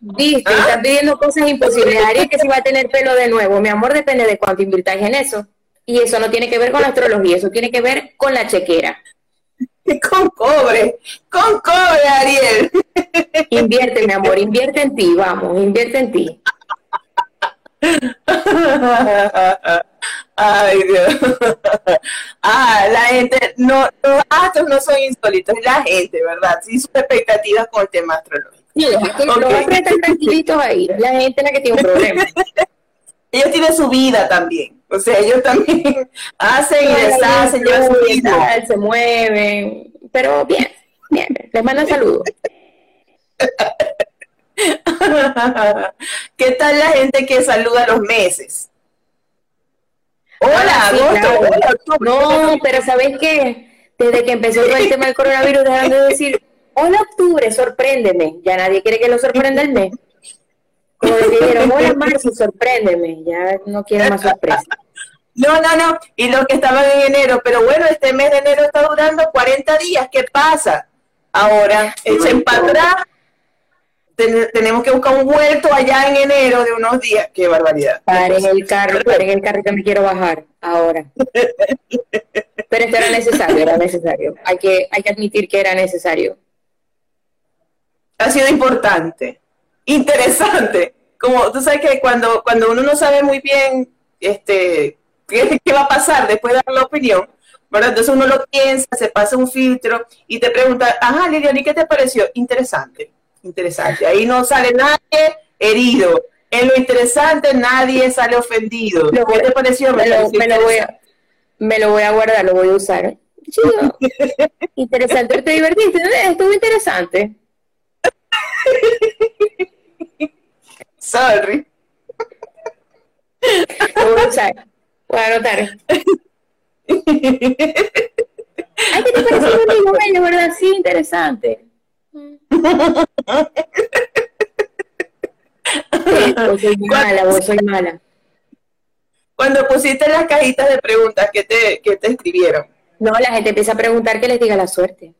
Viste, ¿Ah? estás pidiendo cosas imposibles. Ari que si va a tener pelo de nuevo. Mi amor, depende de cuánto invirtáis en eso. Y eso no tiene que ver con la astrología, eso tiene que ver con la chequera. Con cobre, con cobre, Ariel. Invierte, mi amor, invierte en ti, vamos, invierte en ti. Ay, Dios. Ah, la gente, no, los astros no son insólitos, es la gente, ¿verdad? Sí, sus expectativas con el tema astrológico. Sí, los están tranquilitos ahí, la gente la que tiene un problema. ellos tienen su vida también. O sea, ellos también hacen y deshacen, llevan su vida. Se mueven, pero bien, bien, les mando saludos. ¿Qué tal la gente que saluda los meses? Hola, agosto, No, pero ¿sabes qué? Desde que empezó el tema del coronavirus, dejaron de decir hola octubre, sorpréndeme. Ya nadie quiere que lo sorprenda el mes. Como dijeron, hola marzo, sorpréndeme. Ya no quiere más sorpresa. No, no, no. Y lo que estaban en enero, pero bueno, este mes de enero está durando 40 días. ¿Qué pasa? Ahora, echen para atrás. Tenemos que buscar un vuelto allá en enero de unos días. Qué barbaridad. Paren el carro, paren el carro que me quiero bajar ahora. Pero esto era necesario, era necesario. Hay que, hay que admitir que era necesario ha sido importante, interesante. Como tú sabes que cuando, cuando uno no sabe muy bien este, qué, qué va a pasar después de dar la opinión, ¿verdad? Entonces uno lo piensa, se pasa un filtro y te pregunta, ajá, Lilian, ¿y qué te pareció? Interesante, interesante. Ahí no sale nadie herido. En lo interesante nadie sale ofendido. ¿Qué te pareció? Me, lo, voy a, me lo voy a guardar, lo voy a usar. interesante, ¿te divertiste? Estuvo interesante. Sorry. Voy a usar. Voy a anotar. Ay, ¿qué te pareció conmigo, bello, verdad? Sí, interesante. Vos soy mala, vos soy mala. Cuando pusiste las cajitas de preguntas, ¿qué te, qué te escribieron? No, la gente empieza a preguntar que les diga la suerte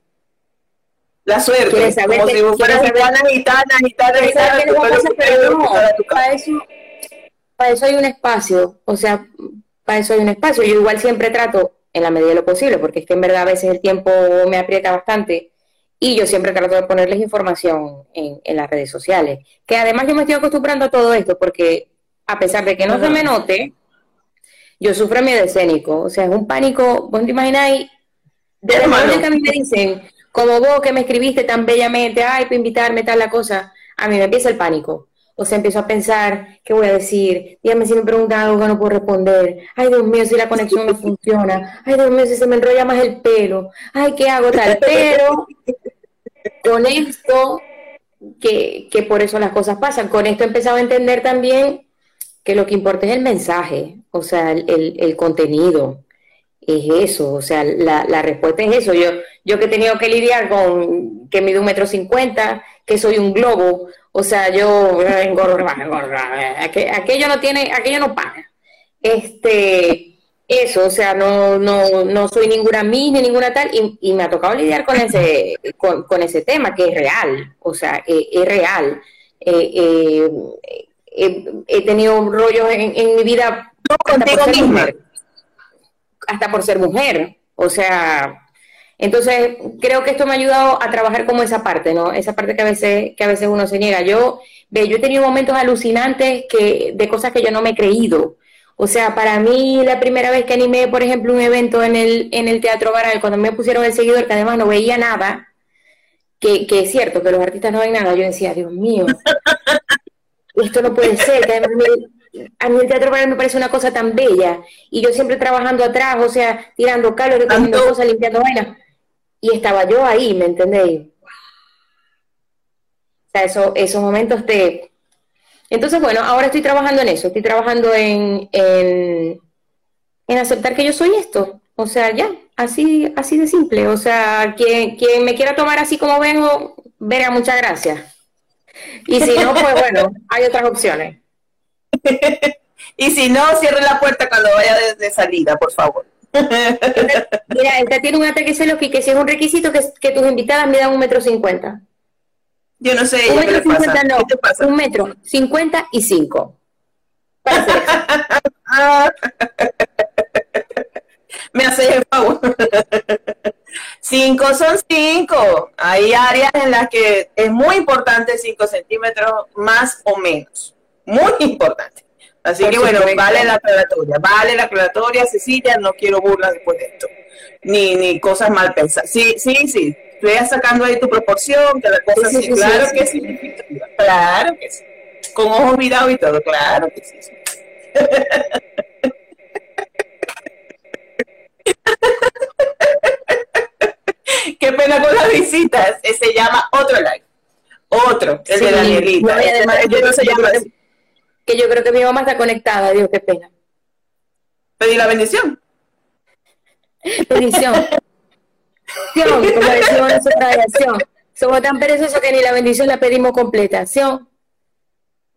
la suerte, como si fueras gitana, gitana, gitana, para eso, para eso hay un espacio, o sea, para eso hay un espacio. Yo igual siempre trato, en la medida de lo posible, porque es que en verdad a veces el tiempo me aprieta bastante, y yo siempre trato de ponerles información en, en las redes sociales. Que además yo me estoy acostumbrando a todo esto, porque a pesar de que no se me note, yo sufro miedo escénico, o sea, es un pánico, vos te imagináis, desde el momento que a mí me dicen, como vos que me escribiste tan bellamente, ay, para invitarme, tal la cosa, a mí me empieza el pánico. O sea, empiezo a pensar, ¿qué voy a decir? Dígame si me preguntan algo que no puedo responder. Ay, Dios mío, si la conexión no funciona. Ay, Dios mío, si se me enrolla más el pelo. Ay, ¿qué hago tal? Pero con esto, que, que por eso las cosas pasan, con esto he empezado a entender también que lo que importa es el mensaje, o sea, el, el contenido es eso, o sea, la, la, respuesta es eso. Yo, yo que he tenido que lidiar con que mido un metro cincuenta, que soy un globo, o sea, yo aquello no tiene, aquello no paga. Este, eso, o sea, no, no, no soy ninguna mis ni ninguna tal, y, y, me ha tocado lidiar con ese, con, con ese tema que es real, o sea, e, es, real. Eh, eh, he tenido rollos en, en mi vida contigo misma hasta por ser mujer. O sea, entonces creo que esto me ha ayudado a trabajar como esa parte, ¿no? Esa parte que a veces, que a veces uno se niega. Yo, ve, yo he tenido momentos alucinantes que, de cosas que yo no me he creído. O sea, para mí la primera vez que animé, por ejemplo, un evento en el, en el Teatro Baral, cuando me pusieron el seguidor, que además no veía nada, que, que es cierto que los artistas no ven nada, yo decía, Dios mío, esto no puede ser, que además me- a mí el Teatro Baral me parece una cosa tan bella, y yo siempre trabajando atrás, o sea, tirando cables, recogiendo cosas, limpiando vainas, y estaba yo ahí, ¿me entendéis? O sea, eso, esos momentos te... Entonces, bueno, ahora estoy trabajando en eso, estoy trabajando en, en, en aceptar que yo soy esto. O sea, ya, así, así de simple. O sea, quien, quien me quiera tomar así como vengo, verá, muchas gracias. Y si no, pues bueno, hay otras opciones. Y si no, cierre la puerta cuando vaya de, de salida, por favor. Mira, esta tiene un ataque celos que, que si es un requisito que, que tus invitadas midan un metro cincuenta. Yo no sé, Un ¿qué metro cincuenta no, ¿Qué te pasa? un metro cincuenta y cinco. Me hace el favor. Cinco son cinco. Hay áreas en las que es muy importante cinco centímetros más o menos. Muy importante. Así Por que bueno, vale la aclaratoria. Vale la aclaratoria, Cecilia. No quiero burlas después de esto. Ni, ni cosas mal pensadas. Sí, sí, sí. Estoy sacando ahí tu proporción, que la cosa Sí, sí, sí, sí, claro que sí. Claro que sí. Con ojos mirados y todo, claro que sí. Qué pena con las visitas. Se llama otro live. Otro, el Sí, de Danielita. no, además, Este- este no se yo llama así. Que yo creo que mi mamá está conectada, Dios, qué pena. Pedí la bendición. Bendición. Como decimos nosotros acción. Somos tan perezosos que ni la bendición la pedimos completa. Acción.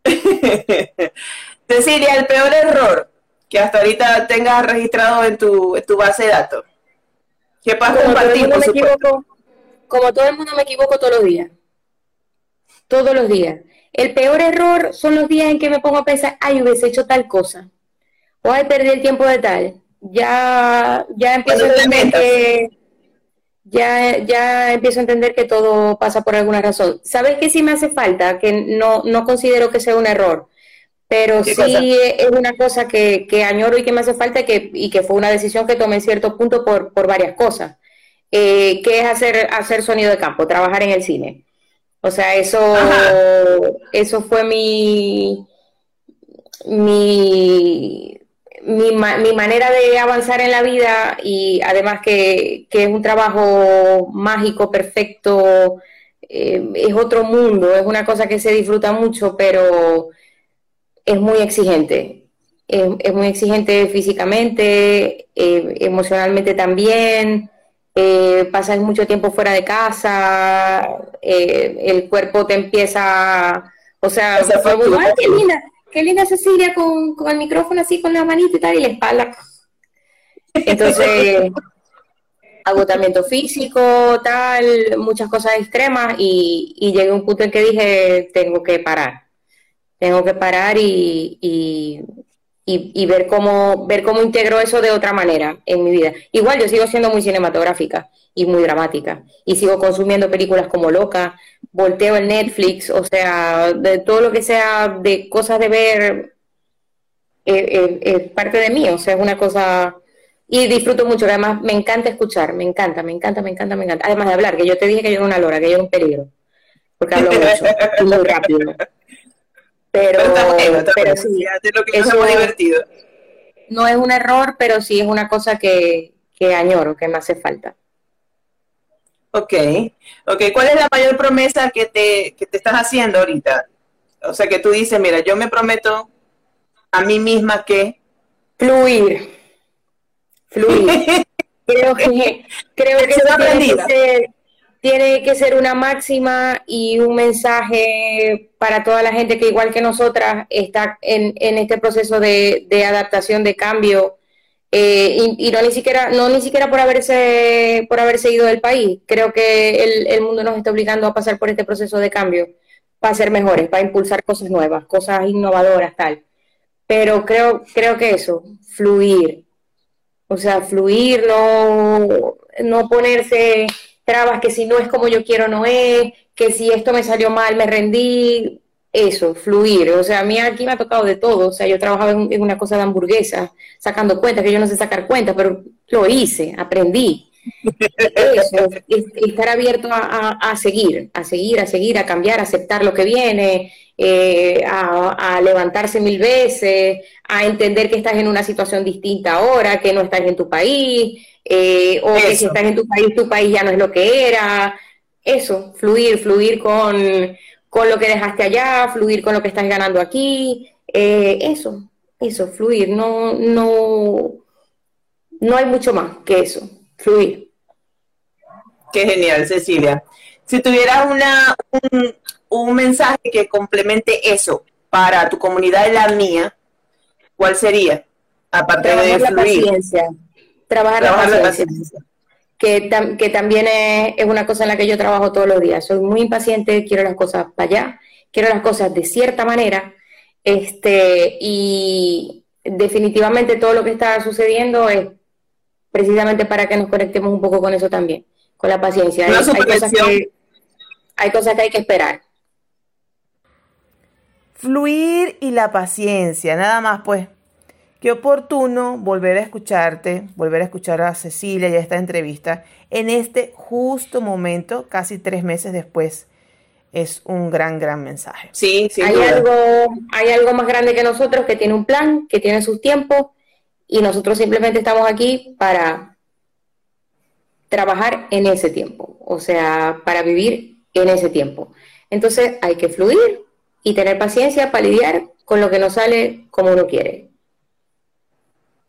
Cecilia, el peor error que hasta ahorita tengas registrado en tu, en tu base de datos. ¿Qué pasa Como todo, el mundo me equivoco, como todo el mundo me equivoco todos los días. Todos los días. El peor error son los días en que me pongo a pensar, ay, hubiese hecho tal cosa. O ay, perdí el tiempo de tal. Ya, ya empiezo a Cuando te entender metas. que ya, ya empiezo a entender que todo pasa por alguna razón. ¿Sabes qué sí me hace falta? Que no, no considero que sea un error, pero ¿Qué sí cosa? es una cosa que, que añoro y que me hace falta y que, y que fue una decisión que tomé en cierto punto por, por varias cosas, eh, que es hacer, hacer sonido de campo, trabajar en el cine. O sea, eso, Ajá. eso fue mi, mi, mi, ma- mi manera de avanzar en la vida y además que, que es un trabajo mágico, perfecto, eh, es otro mundo, es una cosa que se disfruta mucho, pero es muy exigente. Es, es muy exigente físicamente, eh, emocionalmente también. Eh, pasas mucho tiempo fuera de casa, el cuerpo te empieza, o sea, fue muy. "Ay, qué linda, qué linda Cecilia con, con el micrófono así con la manita y tal, y la espalda. Entonces, agotamiento físico, tal, muchas cosas extremas, y, y llegué a un punto en que dije, tengo que parar, tengo que parar y, y, y, y ver cómo ver cómo integro eso de otra manera en mi vida. Igual yo sigo siendo muy cinematográfica y muy dramática y sigo consumiendo películas como loca, volteo el Netflix, o sea, de todo lo que sea de cosas de ver eh, eh, es parte de mí, o sea, es una cosa y disfruto mucho, que además me encanta escuchar, me encanta, me encanta, me encanta, me encanta. Además de hablar, que yo te dije que yo era una lora, que yo era un peligro, porque hablo mucho y muy rápido. Pero, Pero está bueno, está pero bueno. sí, Fíjate lo que eso- es divertido. no es un error, pero sí es una cosa que, que añoro, que me hace falta. Ok, ok. ¿Cuál es la mayor promesa que te, que te estás haciendo ahorita? O sea, que tú dices, mira, yo me prometo a mí misma que... Fluir. Fluir. creo que, creo que eso tiene que, ser, tiene que ser una máxima y un mensaje para toda la gente que igual que nosotras está en, en este proceso de, de adaptación, de cambio, eh, y, y no ni siquiera, no ni siquiera por haberse, por haberse ido del país. Creo que el, el mundo nos está obligando a pasar por este proceso de cambio para ser mejores, para impulsar cosas nuevas, cosas innovadoras, tal. Pero creo, creo que eso, fluir. O sea, fluir, no, no ponerse trabas que si no es como yo quiero no es, que si esto me salió mal me rendí. Eso, fluir. O sea, a mí aquí me ha tocado de todo. O sea, yo trabajaba en, en una cosa de hamburguesa, sacando cuentas, que yo no sé sacar cuentas, pero lo hice, aprendí. Eso, es- estar abierto a, a- a seguir, a seguir, a seguir, a cambiar, a aceptar lo que viene, eh, a, a levantarse mil veces, a entender que estás en una situación distinta ahora, que no estás en tu país, eh, o que si estás en tu país, tu país ya no es lo que era. Eso, fluir, fluir con, con lo que dejaste allá, fluir con lo que estás ganando aquí, eh, eso, eso, fluir, no, no, no hay mucho más que eso, fluir. Qué genial, Cecilia. Si tuvieras una, un, un mensaje que complemente eso para tu comunidad y la mía, ¿cuál sería? Aparte de Trabajar la fluir. paciencia, trabajar, Trabajar la la paciencia, paciencia. Que, tam- que también es, es una cosa en la que yo trabajo todos los días. Soy muy impaciente, quiero las cosas para allá, quiero las cosas de cierta manera, este, y definitivamente todo lo que está sucediendo es precisamente para que nos conectemos un poco con eso también, con la paciencia. Hay- hay, cosas que, hay cosas que hay que esperar. Fluir y la paciencia, nada más pues. Qué oportuno volver a escucharte, volver a escuchar a Cecilia y a esta entrevista en este justo momento, casi tres meses después. Es un gran, gran mensaje. Sí, sin hay algo, hay algo más grande que nosotros que tiene un plan, que tiene sus tiempos, y nosotros simplemente estamos aquí para trabajar en ese tiempo, o sea, para vivir en ese tiempo. Entonces hay que fluir y tener paciencia para lidiar con lo que no sale como uno quiere.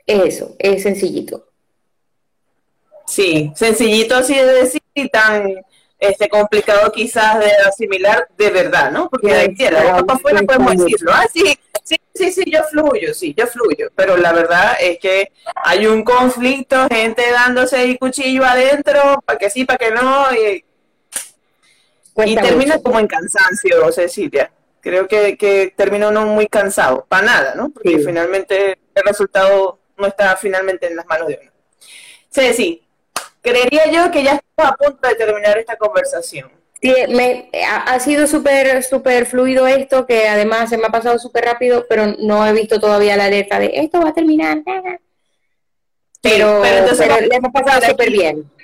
Es eso, es sencillito. Sí, sencillito así de decir y tan este complicado quizás de asimilar de verdad, ¿no? Porque Sí, de aquí a la boca para afuera podemos decirlo. Ah, sí, sí, sí, sí, yo fluyo, sí, yo fluyo. Pero la verdad es que hay un conflicto, gente dándose el cuchillo adentro, para que sí, para que no, y, termina mucho. como en cansancio, Cecilia. Creo que, que termina uno muy cansado, para nada, ¿no? Porque Sí. finalmente el resultado no está finalmente en las manos de uno. Ceci, creería yo que ya estamos a punto de terminar esta conversación. Sí, me, ha, sido súper súper fluido esto, que además se me ha pasado súper rápido, pero no he visto todavía la alerta de esto va a terminar. Pero, pero entonces pero le hemos pasado súper bien.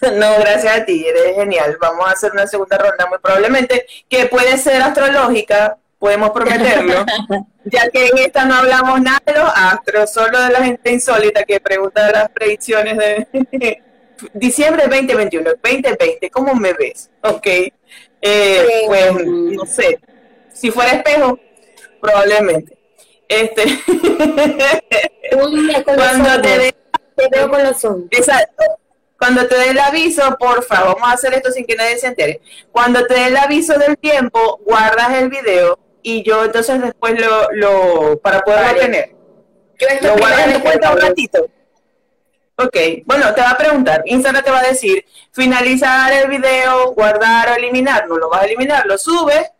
No, gracias a ti, eres genial. Vamos a hacer una segunda ronda muy probablemente, que puede ser astrológica, podemos prometerlo, ya que en esta no hablamos nada de los astros, solo de la gente insólita que pregunta las predicciones de diciembre 2021, 2020, ¿cómo me ves? Ok, eh, pues no sé, si fuera espejo, probablemente. Este, Uy, cuando te dé Te veo con los ojos. Exacto. Cuando te dé el aviso, porfa, vamos a hacer esto sin que nadie se entere. Cuando te dé el aviso del tiempo, guardas el video y yo entonces después lo, lo para poderlo Vale. tener. Yo esto Lo es guardas en tu cuenta un ratito. Ok, bueno, te va a preguntar, Instagram te va a decir, finalizar el video, guardar o eliminarlo, lo vas a eliminar, lo subes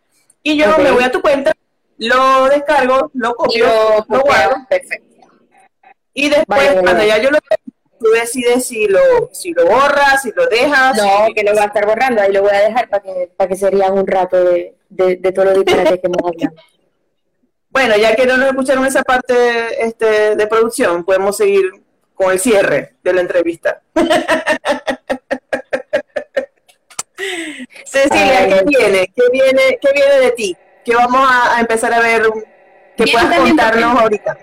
y yo me voy a tu cuenta, lo descargo, lo copio, lo lo guardo. Perfecto. y después, Vale, cuando vale. ya yo lo tengo, tú decides si lo, si lo borras, si lo dejas. No, si- que lo voy a estar borrando, ahí lo voy a dejar para que, para que se rían un rato de, de, de todos los disparates que hemos hablado. Bueno, ya que no nos escucharon esa parte este, de producción, podemos seguir con el cierre de la entrevista. Cecilia, ¿qué viene? ¿Qué viene, qué viene de ti? ¿Qué vamos a, a empezar a ver? Que puedas contarnos ahorita.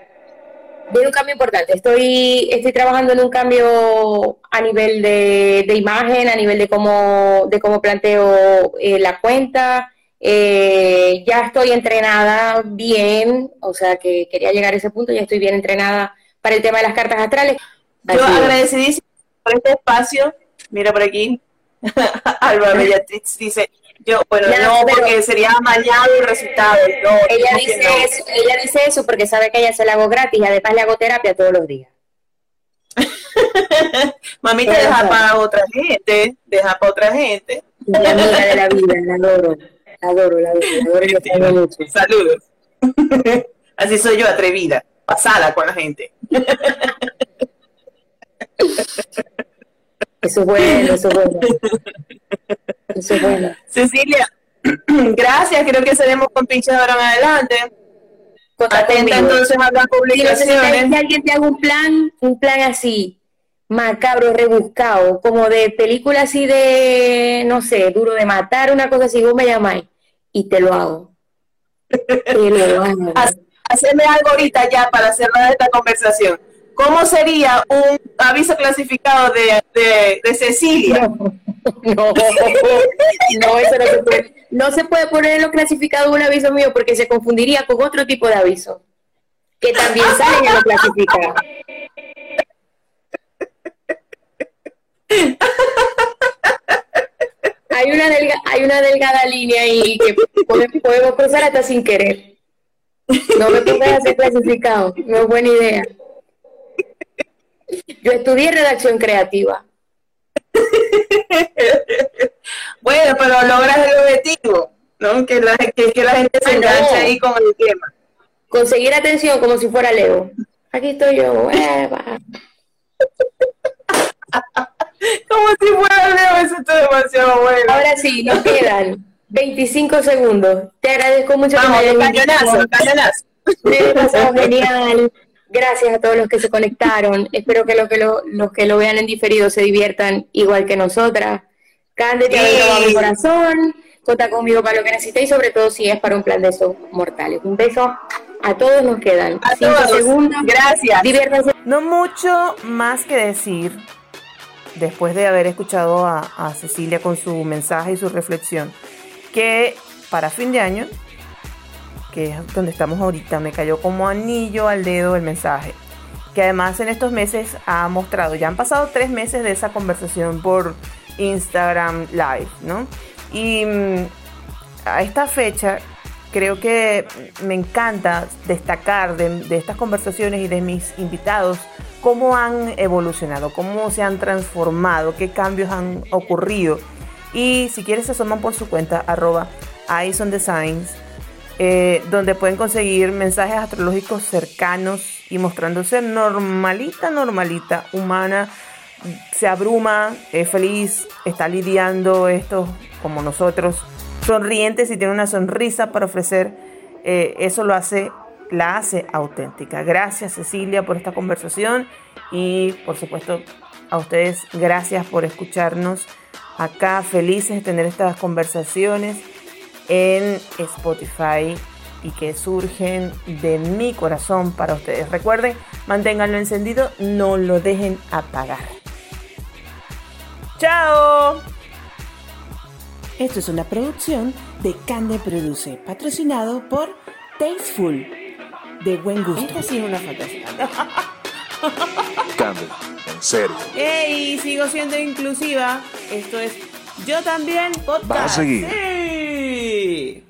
Viene un cambio importante. Estoy, estoy trabajando en un cambio a nivel de, de imagen, a nivel de cómo, de cómo planteo eh, la cuenta. Eh, ya estoy entrenada bien, o sea que quería llegar a ese punto, ya estoy bien entrenada para el tema de las cartas astrales. Yo Así agradecidísima por este espacio. Mira por aquí. Alba Bellatrix dice, yo, bueno, Ya, no, pero- porque sería amañado el resultado. No, Ella ¿cómo que dice, no? eso, ella dice eso porque sabe que ella se la hago gratis y además le hago terapia todos los días. Mamita, deja para otra gente, deja para otra gente. Mi amiga de la vida, la adoro, la adoro, la adoro, la adoro y la extraño mucho. Saludos. Así soy yo, atrevida, pasada con la gente. Eso es bueno, eso es bueno. Eso es bueno. Cecilia, Gracias, creo que seremos compinches ahora en adelante. Atenta entonces a las Si publicaciones. alguien te haga un plan, un plan así, macabro, rebuscado, como de película así de, no sé, duro de matar, una cosa así, vos me llamáis y te lo hago. Te lo hago. Hacerme algo ahorita ya para cerrar esta conversación. ¿Cómo sería un aviso clasificado de, de, de Cecilia? No, no, eso no se puede. No se puede poner en lo clasificado un aviso mío porque se confundiría con otro tipo de aviso que también salen en lo clasificado. Hay una, delga- hay una delgada línea ahí que pode- podemos cruzar hasta sin querer. No me pongas a hacer clasificado, no es buena idea. Yo estudié redacción creativa. Bueno, pero logras el objetivo, ¿no? Que la, que, que la gente se Ah, enganche ahí con el tema. conseguir atención como si fuera Leo. Aquí estoy yo. ¡eva! Bueno. Ahora sí, nos quedan 25 segundos. Te agradezco mucho que me Vamos, cañonazo, cañonazo. Me genial. Gracias a todos los que se conectaron. Espero que, lo que lo- los que lo vean en diferido se diviertan igual que nosotras. Cande, te Sí. abro mi corazón. Cuenta conmigo para lo que necesitéis, sobre todo si es para un plan de esos mortales. Un beso. A todos nos quedan A 5 todos. segundos. Gracias. Diviértanse. No mucho más que decir después de haber escuchado a, a Cecilia con su mensaje y su reflexión, que para fin de año, que es donde estamos ahorita, me cayó como anillo al dedo el mensaje, que además en estos meses ha mostrado, ya han pasado tres meses de esa conversación por Instagram Live, ¿no? Y mm, a esta fecha creo que me encanta destacar de, de estas conversaciones y de mis invitados cómo han evolucionado, cómo se han transformado, qué cambios han ocurrido. Y si quieres se asoman por su cuenta, arroba Eyes on Designs, eh, donde pueden conseguir mensajes astrológicos cercanos y mostrándose normalita, normalita, humana, se abruma, es feliz, está lidiando esto como nosotros, sonrientes y tiene una sonrisa para ofrecer, eh, eso lo hace, la hace auténtica. Gracias Cecilia por esta conversación y por supuesto a ustedes gracias por escucharnos acá, felices de tener estas conversaciones en Spotify y que surgen de mi corazón para ustedes. Recuerden, manténganlo encendido, no lo dejen apagar. ¡Chao! Esto es una producción de Cande Produce, patrocinado por Tasteful, de buen gusto. Esta sí es una fantasía. Cambio, en serio. Ey, sigo siendo inclusiva. Esto es Yo también Podcast. A seguir? Sí.